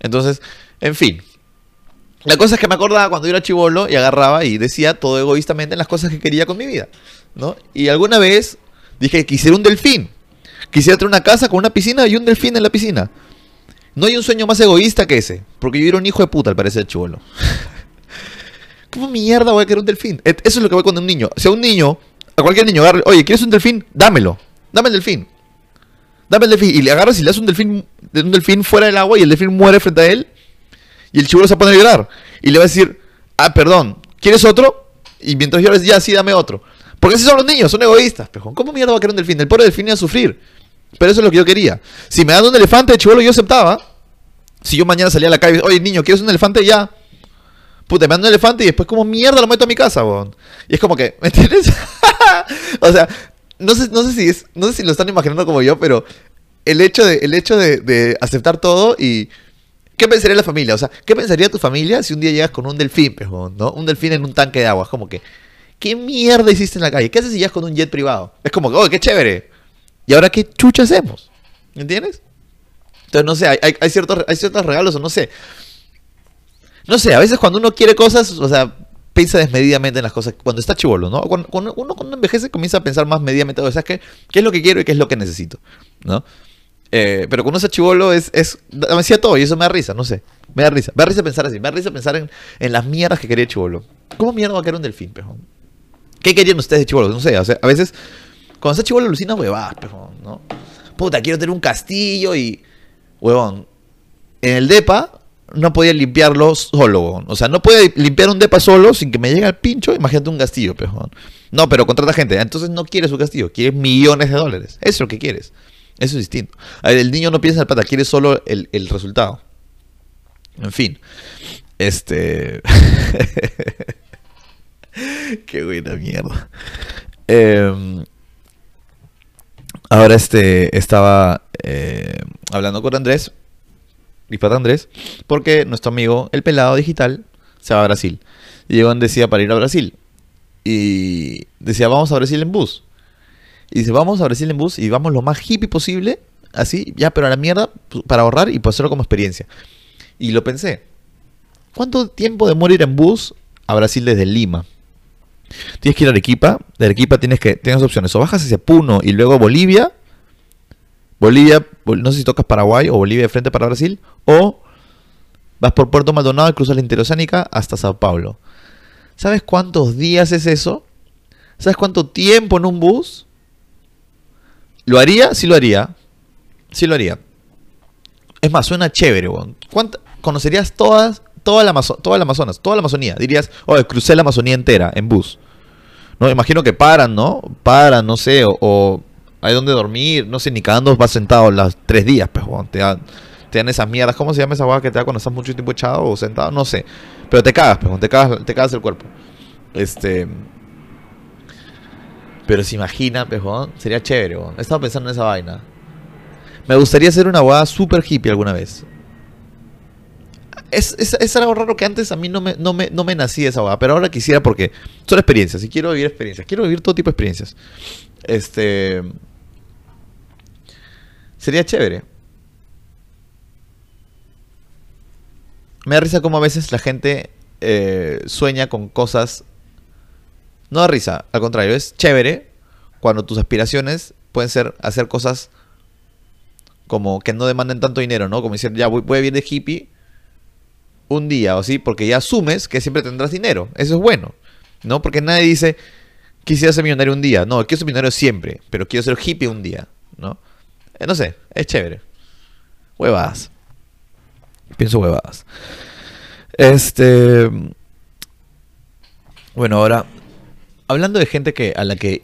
Entonces, en fin. La cosa es que me acordaba cuando yo era chivolo y agarraba y decía todo egoístamente en las cosas que quería con mi vida, ¿no? Y alguna vez dije que quisiera un delfín. Quisiera tener una casa con una piscina y un delfín en la piscina. No hay un sueño más egoísta que ese. Porque yo era un hijo de puta, al parecer, chivolo. [laughs] ¿Cómo mierda voy a querer un delfín? Eso es lo que voy con un niño. O sea, un niño, a cualquier niño, agarre, oye, ¿quieres un delfín? Dámelo. Dame el delfín. Dame el delfín. Y le agarras y le das un delfín, un delfín fuera del agua y el delfín muere frente a él. Y el chivolo se pone a llorar. Y le va a decir, ah, perdón, ¿quieres otro? Y mientras llores, ya, sí, dame otro. Porque así son los niños, son egoístas. Pejón. ¿Cómo mierda va a querer un delfín? El pobre delfín iba a sufrir. Pero eso es lo que yo quería. Si me dan un elefante de chivolo, yo aceptaba. Si yo mañana salía a la calle, oye, niño, ¿quieres un elefante? Ya. Puta, me dan un elefante y después como mierda lo meto a mi casa, weón. Y es como que, ¿me entiendes? [laughs] o sea, no sé, no sé si es, no sé si lo están imaginando como yo, pero el hecho de, el hecho de aceptar todo y ¿Qué pensaría la familia? O sea, ¿qué pensaría tu familia si un día llegas con un delfín, ¿no? Un delfín en un tanque de agua. Es como que, ¿qué mierda hiciste en la calle? ¿Qué haces si llegas con un jet privado? Es como oh, qué chévere. ¿Y ahora qué chucha hacemos? ¿Me entiendes? Entonces, no sé, hay, ciertos, hay ciertos regalos o no sé. No sé, a veces cuando uno quiere cosas, o sea, piensa desmedidamente en las cosas. Cuando está chivolo, ¿no? Cuando, uno cuando envejece comienza a pensar más medidamente, o sea, ¿qué, ¿qué es lo que quiero y qué es lo que necesito? ¿No? Eh, pero cuando uno es chivolo es, es. Me decía todo y eso me da risa, no sé. Me da risa. Me da risa pensar así. Me da risa pensar en, en las mierdas que quería chivolo. ¿Cómo mierda va a querer un delfín, pejón? ¿Qué querían ustedes de chivolo? No sé, a veces. Cuando está chivolo alucina huevadas, pejón, ¿no? Puta, quiero tener un castillo y. Huevón. En el DEPA no podía limpiarlo solo, huevón. O sea, no puede limpiar un DEPA solo sin que me llegue al pincho. Imagínate un castillo, pejón. No, pero contrata gente. Entonces no quieres su castillo, quieres millones de dólares. Eso es lo que quieres. Eso es distinto. El niño no piensa en el plata, quiere solo el, el resultado. En fin. Este. [laughs] Qué buena mierda. Eh, ahora este estaba eh, hablando con Andrés, mi pata Andrés, porque nuestro amigo, el pelado digital, se va a Brasil. Y Iván decía para ir a Brasil. Y decía, vamos a Brasil en bus. Y dice, vamos a Brasil en bus y vamos lo más hippie posible, así, ya, pero a la mierda, para ahorrar y para hacerlo como experiencia. Y lo pensé. ¿Cuánto tiempo demora ir en bus a Brasil desde Lima? Tienes que ir a Arequipa. De Arequipa tienes que tienes opciones. O bajas hacia Puno y luego Bolivia. Bolivia, no sé si tocas Paraguay o Bolivia de frente para Brasil. O vas por Puerto Maldonado y cruzas la interoceánica hasta Sao Paulo. ¿Sabes cuántos días es eso? ¿Sabes cuánto tiempo en un bus? ¿Lo haría? Sí lo haría. Sí lo haría. Es más, suena chévere, weón. ¿Conocerías todas, toda, la toda la Amazonas, toda la Amazonía? Dirías, oye, crucé la Amazonía entera en bus. No, imagino que paran, ¿no? Paran, no sé, o, hay donde dormir, no sé, ni cada uno va sentado los tres días, pues, weón. Te dan, te dan esas mierdas. ¿Cómo se llama esa hueá que te da cuando estás mucho tiempo echado o sentado? No sé. Pero te cagas, pues, te cagas, te cagas el cuerpo. Este. Pero se imagina, pejón, sería chévere, weón. He pensando en esa vaina. Me gustaría hacer una boda super hippie alguna vez. Es, es, algo raro que antes a mí no me, no me, no me nacía esa boda, pero ahora quisiera porque son experiencias y quiero vivir experiencias. Quiero vivir todo tipo de experiencias. Este. Sería chévere. Me da risa como a veces la gente eh, sueña con cosas no da risa, al contrario, es chévere cuando tus aspiraciones pueden ser hacer cosas como que no demanden tanto dinero, ¿no? Como decir, ya voy, voy a vivir de hippie un día o así, porque ya asumes que siempre tendrás dinero. Eso es bueno, ¿no? Porque nadie dice, quisiera ser millonario un día. No, quiero ser millonario siempre, pero quiero ser hippie un día, ¿no? Eh, no sé, es chévere. Huevadas. Pienso huevadas. Este. Bueno, ahora hablando de gente que a la que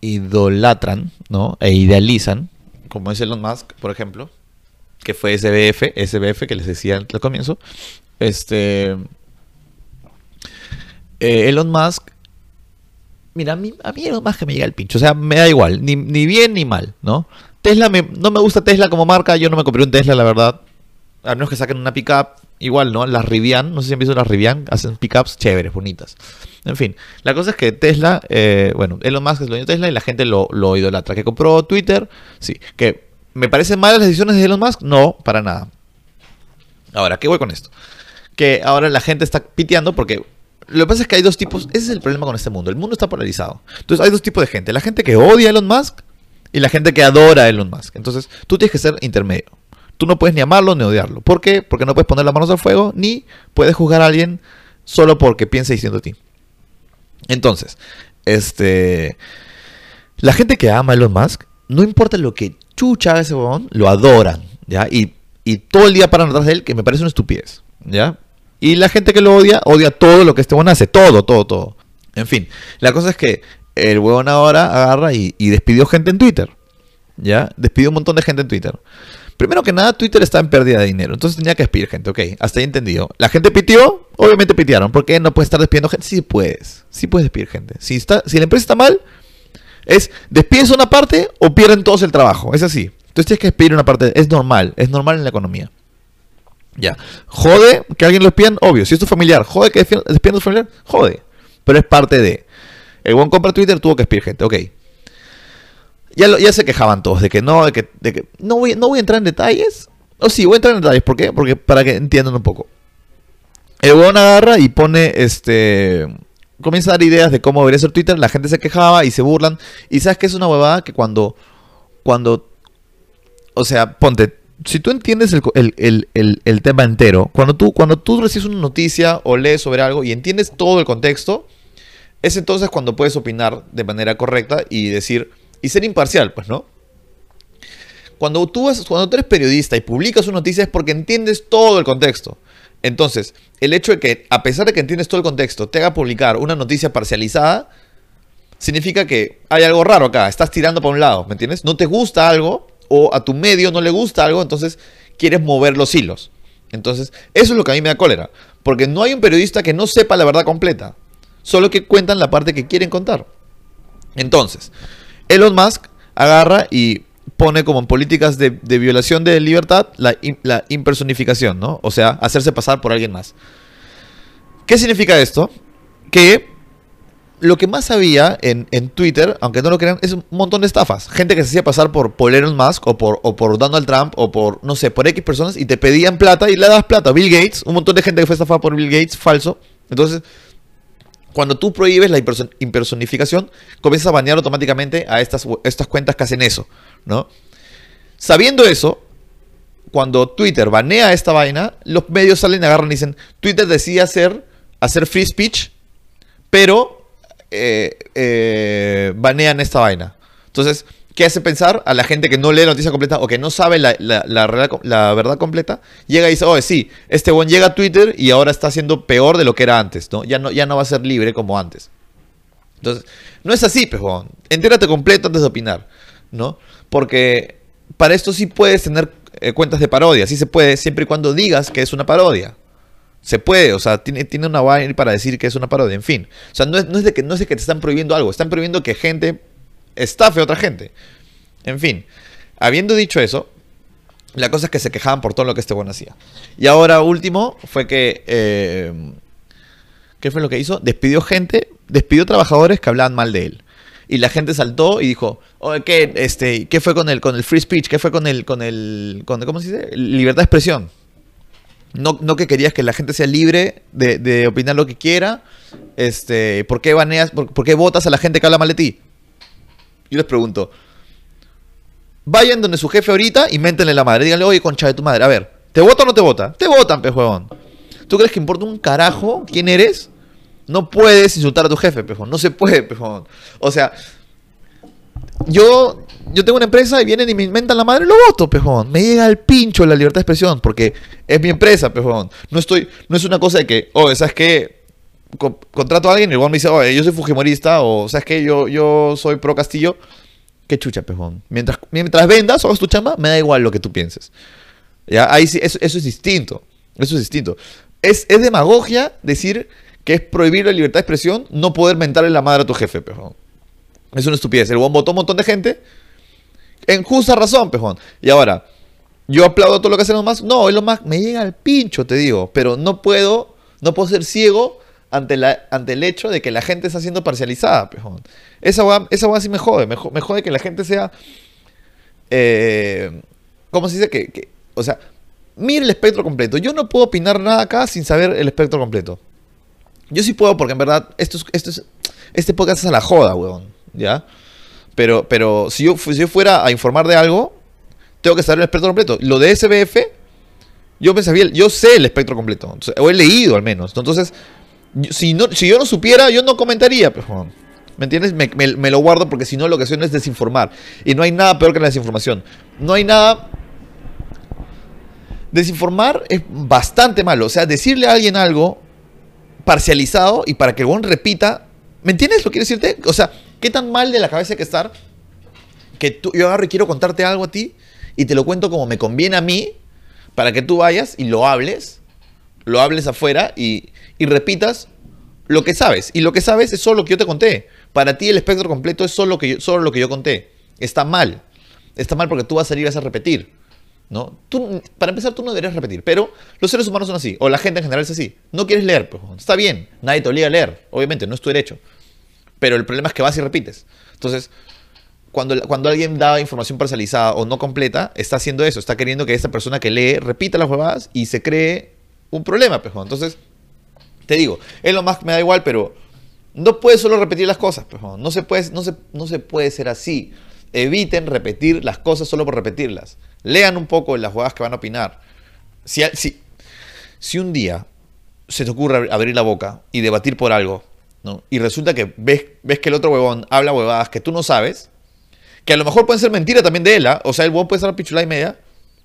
idolatran, ¿no? E idealizan, como es Elon Musk, por ejemplo, que fue SBF, SBF que les decía al comienzo, este eh, Elon Musk Mira, a mí, a mí Elon Musk me llega el pincho. O sea, me da igual. Ni, ni bien ni mal, ¿no? Tesla no me gusta Tesla como marca, yo no me compré un Tesla, la verdad. A menos que saquen una pickup, igual, ¿no? Las Rivian, no sé si han visto las Rivian, hacen pickups chéveres, bonitas. En fin, la cosa es que Tesla, eh, bueno, Elon Musk es dueño de Tesla y la gente lo, lo idolatra. Que compró Twitter, sí. Que me parecen malas las decisiones de Elon Musk, no, para nada. Ahora, ¿qué voy con esto? Que ahora la gente está piteando porque lo que pasa es que hay dos tipos, ese es el problema con este mundo, el mundo está polarizado. Entonces hay dos tipos de gente, la gente que odia a Elon Musk y la gente que adora a Elon Musk. Entonces tú tienes que ser intermedio. Tú no puedes ni amarlo ni odiarlo. ¿Por qué? Porque no puedes poner las manos al fuego ni puedes juzgar a alguien solo porque piensa diciendo a ti. Entonces, este la gente que ama a Elon Musk, no importa lo que chucha ese huevón, lo adoran, ¿ya? Y, y todo el día paran atrás de él, que me parece una estupidez, ¿ya? Y la gente que lo odia, odia todo lo que este huevón hace. Todo, todo, todo. En fin, la cosa es que el huevón ahora agarra y, despidió gente en Twitter. ¿Ya? Despidió un montón de gente en Twitter. Primero que nada, Twitter está en pérdida de dinero. Entonces tenía que despedir gente. Ok, hasta ahí entendido. La gente pitió, obviamente pitearon. ¿Por qué no puedes estar despidiendo gente? Sí puedes. Sí puedes despedir gente. Si, está, si la empresa está mal, es despides una parte o pierden todos el trabajo. Es así. Entonces tienes que despedir una parte. Es normal. Es normal en la economía. Ya. Jode que alguien lo despidan, obvio. Si es tu familiar, jode que despidan a tu familiar, jode. Pero es parte de. El buen compra Twitter tuvo que despedir gente, ok. Ya, ya se quejaban todos de que no, de que, no, voy, no voy a entrar en detalles. O sí, voy a entrar en detalles. ¿Por qué? Porque para que entiendan un poco. El buen agarra y pone este. Comienza a dar ideas de cómo debería ser Twitter. La gente se quejaba y se burlan. Y sabes que es una huevada que cuando. Cuando. O sea, ponte si tú entiendes el, tema entero, cuando tú, cuando tú recibes una noticia o lees sobre algo y entiendes todo el contexto, es entonces cuando puedes opinar de manera correcta y decir, y ser imparcial, pues, ¿no? Cuando tú, cuando tú eres periodista y publicas una noticia es porque entiendes todo el contexto. Entonces, el hecho de que, a pesar de que entiendes todo el contexto, te haga publicar una noticia parcializada, significa que hay algo raro acá, estás tirando para un lado, ¿me entiendes? No te gusta algo o a tu medio no le gusta algo, entonces quieres mover los hilos. Entonces, eso es lo que a mí me da cólera. Porque no hay un periodista que no sepa la verdad completa. Solo que cuentan la parte que quieren contar. Entonces, Elon Musk agarra y pone como en políticas de, violación de libertad la, la, impersonificación, ¿no? O sea, hacerse pasar por alguien más. ¿Qué significa esto? Que lo que más había en, Twitter, aunque no lo crean, es un montón de estafas. Gente que se hacía pasar por, Elon Musk o por, o por Donald Trump o por, no sé, por X personas y te pedían plata y le das plata. Bill Gates, un montón de gente que fue estafada por Bill Gates, falso. Entonces, cuando tú prohíbes la impersonificación, comienzas a banear automáticamente a estas, estas cuentas que hacen eso, ¿no? Sabiendo eso, cuando Twitter banea esta vaina, los medios salen, agarran y dicen, Twitter decide hacer, hacer free speech, pero eh, eh, banean esta vaina. Entonces, ¿qué hace pensar a la gente que no lee la noticia completa o que no sabe la, verdad completa? Llega y dice, oh, sí, este buen llega a Twitter y ahora está haciendo peor de lo que era antes, ¿no? Ya no, ya no va a ser libre como antes. Entonces, no es así, pejón. Entérate completo antes de opinar, ¿no? Porque para esto sí puedes tener eh, cuentas de parodia, sí se puede, siempre y cuando digas que es una parodia. Se puede, o sea, tiene, tiene una vaina para decir que es una parodia, en fin. O sea, no es, no es, de que, no es que te están prohibiendo algo, están prohibiendo que gente estafe a otra gente. En fin, habiendo dicho eso, la cosa es que se quejaban por todo lo que este bueno hacía. Y ahora último fue que... Eh, ¿Qué fue lo que hizo? Despidió gente, despidió trabajadores que hablaban mal de él. Y la gente saltó y dijo, ¿qué, este, ¿qué fue con el, con el free speech? ¿Qué fue con el, con el, con, ¿cómo se dice? Libertad de expresión. No, no que querías que la gente sea libre de, opinar lo que quiera. Este, ¿por qué baneas, por, qué votas a la gente que habla mal de ti? Yo les pregunto. Vayan donde su jefe ahorita y méntenle la madre. Díganle, oye, concha de tu madre. A ver, ¿te vota o no te vota? Te votan, pejuegón. ¿Tú crees que importa un carajo quién eres? No puedes insultar a tu jefe, pejón. No se puede, pejón. O sea, yo yo tengo una empresa y vienen y me inventan la madre, lo voto, pejón. Me llega al pincho la libertad de expresión porque es mi empresa, pejón. No estoy, no es una cosa de que, oh, ¿sabes qué? Contrato a alguien y igual me dice, oh, yo soy fujimorista o, ¿sabes qué? Yo, yo soy pro Castillo. Qué chucha, pejón. Mientras, mientras vendas o hagas tu chamba, me da igual lo que tú pienses. ¿Ya? Ahí sí, eso, eso es distinto. Eso es distinto. Es, es demagogia decir que es prohibir la libertad de expresión no poder mentarle la madre a tu jefe, pejón. Es una estupidez. El buen votó un montón de gente En justa razón, pejón. Y ahora, ¿yo aplaudo todo lo que hacen los más? No, Elon Musk me llega al pincho, te digo. Pero no puedo, no puedo ser ciego ante, la, ante el hecho de que la gente está siendo parcializada, pejón. Esa va, esa sí me jode. Me, jode que la gente sea... Eh, ¿Cómo se dice? Que, o sea, mire el espectro completo. Yo no puedo opinar nada acá sin saber el espectro completo. Yo sí puedo porque en verdad esto es, esto es, este podcast es a la joda, weón. ¿Ya? Pero, pero si, yo, si yo fuera a informar de algo, tengo que saber el espectro completo. Lo de SBF, yo bien, yo sé el espectro completo. O he leído al menos. Entonces, si, no, si yo no supiera, yo no comentaría, pues, ¿Me entiendes? Me, lo guardo porque si no lo que es desinformar. Y no hay nada peor que la desinformación. No hay nada... Desinformar es bastante malo. O sea, decirle a alguien algo parcializado y para que el repita. ¿Me entiendes lo que quiero decirte? O sea, ¿qué tan mal de la cabeza hay que estar que tú, yo y quiero contarte algo a ti y te lo cuento como me conviene a mí para que tú vayas y lo hables, lo hables afuera y, y repitas lo que sabes. Y lo que sabes es solo lo que yo te conté. Para ti el espectro completo es solo lo que yo, solo lo que yo conté. Está mal. Está mal porque tú vas a salir y vas a repetir. ¿no? Tú, para empezar, tú no deberías repetir, pero los seres humanos son así, o la gente en general es así. No quieres leer, pues, está bien, nadie te obliga a leer, obviamente, no es tu derecho. Pero el problema es que vas y repites. Entonces, cuando, cuando alguien da información parcializada o no completa, está haciendo eso, está queriendo que esa persona que lee repita las huevadas y se cree un problema, pues. Entonces, te digo, más que me da igual, pero no puedes solo repetir las cosas, pues, no se puede, no se, no se puede ser así. Eviten repetir las cosas solo por repetirlas. Lean un poco las jugadas que van a opinar. Si, si, si un día se te ocurre abrir la boca y debatir por algo, ¿no? y resulta que ves, ves que el otro huevón habla huevadas que tú no sabes, que a lo mejor pueden ser mentira también de él, ¿ah? o sea, el huevón puede ser pichula y media,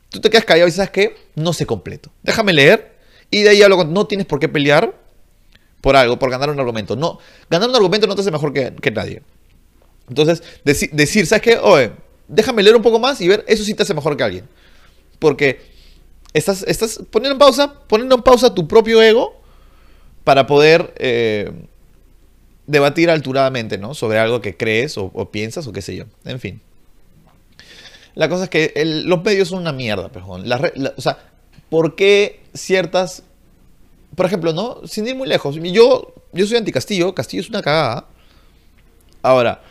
tú te quedas callado y sabes que no sé completo. Déjame leer y de ahí hablo. No tienes por qué pelear por algo, por ganar un argumento. No, ganar un argumento no te hace mejor que, nadie. Entonces, decir, ¿sabes qué? Oye, déjame leer un poco más y ver, eso sí te hace mejor que alguien. Porque estás, poniendo en pausa, poniendo en pausa tu propio ego para poder eh, debatir alturadamente, ¿no? Sobre algo que crees o, piensas o qué sé yo. En fin. La cosa es que los medios son una mierda, perdón. o sea, ¿por qué ciertas... Por ejemplo, ¿no? Sin ir muy lejos. Yo, yo soy anti-Castillo. Castillo es una cagada. Ahora,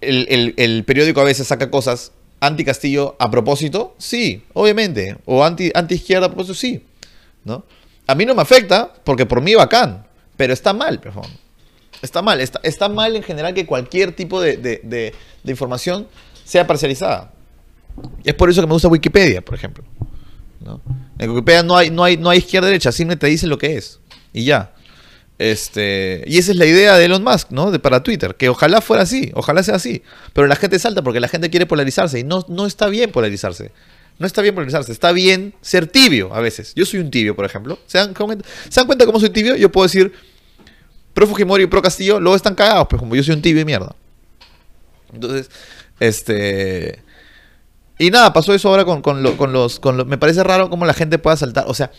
el, periódico a veces saca cosas anti-Castillo a propósito, sí, obviamente. O anti, izquierda a propósito, sí. ¿no? A mí no me afecta porque por mí bacán, pero está mal, perdón. Está mal, está, está mal en general que cualquier tipo de, información sea parcializada. Es por eso que me gusta Wikipedia, por ejemplo. En Wikipedia no hay, no hay, no hay izquierda-derecha, simplemente te dice lo que es. Y ya. Este, y esa es la idea de Elon Musk, ¿no? De, para Twitter, que ojalá fuera así, ojalá sea así. Pero la gente salta porque la gente quiere polarizarse y no, no está bien polarizarse. No está bien polarizarse, está bien ser tibio a veces. Yo soy un tibio, por ejemplo. ¿Se dan, ¿se dan cuenta cómo soy tibio? Yo puedo decir pro Fujimori y pro Castillo, luego están cagados, pero como yo soy un tibio y mierda. Entonces, este... Y nada, pasó eso ahora con, con, con los, con los... Me parece raro cómo la gente pueda saltar. O sea,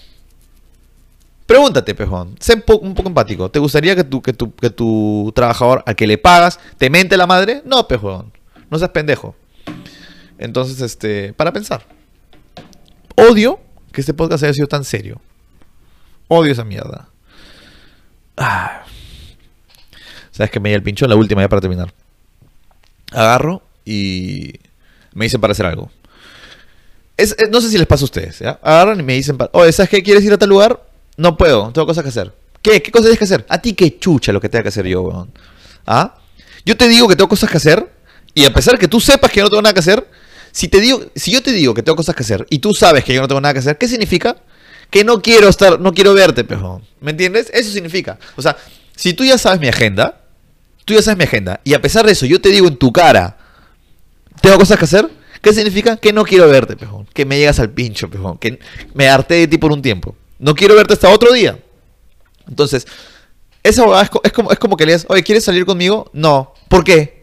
Pregúntate, pejón. Sé un poco, empático. ¿Te gustaría que tu, que, tu, que tu trabajador al que le pagas te mente la madre? No, pejón. No seas pendejo. Entonces, este, para pensar. Odio que este podcast haya sido tan serio. Odio esa mierda. Ah. Sabes que me di el pincho en la última ya para terminar. Agarro y me dicen para hacer algo. no sé si les pasa a ustedes. ¿ya? Agarran y me dicen, oye, ¿sabes qué? ¿Quieres ir a tal lugar? No puedo, tengo cosas que hacer. ¿Qué? ¿Qué cosas tienes que hacer? A ti qué chucha lo que tenga que hacer yo, weón. ¿Ah? Yo te digo que tengo cosas que hacer y a pesar que tú sepas que yo no tengo nada que hacer, si, te digo, si yo te digo que tengo cosas que hacer y tú sabes que yo no tengo nada que hacer, ¿qué significa? Que no quiero estar, no quiero verte, pejón. ¿Me entiendes? Eso significa. O sea, si tú ya sabes mi agenda, tú ya sabes mi agenda, y a pesar de eso yo te digo en tu cara, tengo cosas que hacer, ¿qué significa? Que no quiero verte, pejón. Que me llegas al pincho, pejón. Que me harté de ti por un tiempo. No quiero verte hasta otro día. Entonces, esa es, es, como, es como que le digas, oye, ¿quieres salir conmigo? No. ¿Por qué?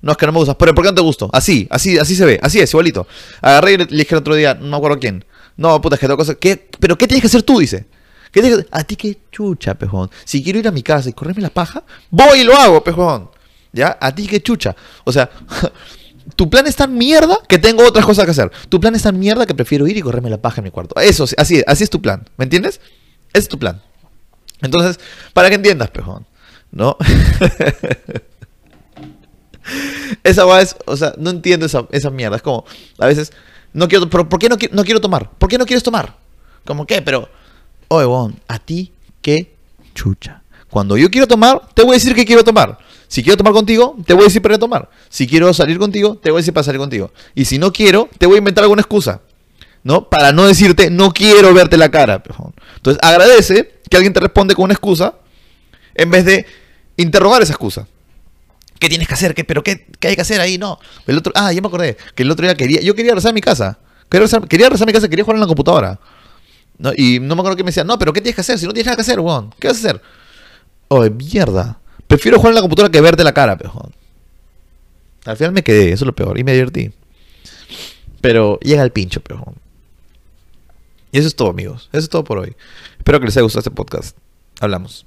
No, es que no me gusta. ¿Pero por qué no te gusto? Así, así, así se ve. Así es, igualito. Agarré y le, dije el otro día, no me acuerdo quién. No, puta, es que tengo cosas. ¿Qué? ¿Pero qué tienes que hacer tú? Dice. ¿Qué tienes A ti qué chucha, pejón. Si quiero ir a mi casa y correrme la paja, voy y lo hago, pejón. ¿Ya? A ti qué chucha. O sea, [laughs] Tu plan es tan mierda que tengo otras cosas que hacer. Tu plan es tan mierda que prefiero ir y correrme la paja en mi cuarto. Eso, así, así es tu plan. ¿Me entiendes? Es tu plan. Entonces, para que entiendas, pejón. ¿No? [laughs] esa va es, o sea, no entiendo esa, esa mierda. Es como, a veces, no quiero, pero ¿por qué no, no quiero tomar? ¿Por qué no quieres tomar? Como, ¿qué? Pero, oye, bon, ¿a ti qué chucha? Cuando yo quiero tomar, te voy a decir que quiero tomar. Si quiero tomar contigo, te voy a decir para tomar. Si quiero salir contigo, te voy a decir para salir contigo. Y si no quiero, te voy a inventar alguna excusa. ¿No? Para no decirte, no quiero verte la cara. Entonces, agradece que alguien te responde con una excusa en vez de interrogar esa excusa. ¿Qué tienes que hacer? ¿Qué, ¿Pero qué, qué hay que hacer ahí? No. El otro, ah, ya me acordé. Que el otro día quería. Yo quería rezar en mi casa. Quería rezar, quería mi casa, quería jugar en la computadora. ¿No? Y no me acuerdo que me decía, no, pero ¿qué tienes que hacer? Si no tienes nada que hacer, weón. ¿Qué vas a hacer? Oh, mierda. Prefiero jugar en la computadora que verte la cara, pero. Al final me quedé, eso es lo peor. Y me divertí. Pero llega el pincho, pero. Y eso es todo, amigos. Eso es todo por hoy. Espero que les haya gustado este podcast. Hablamos.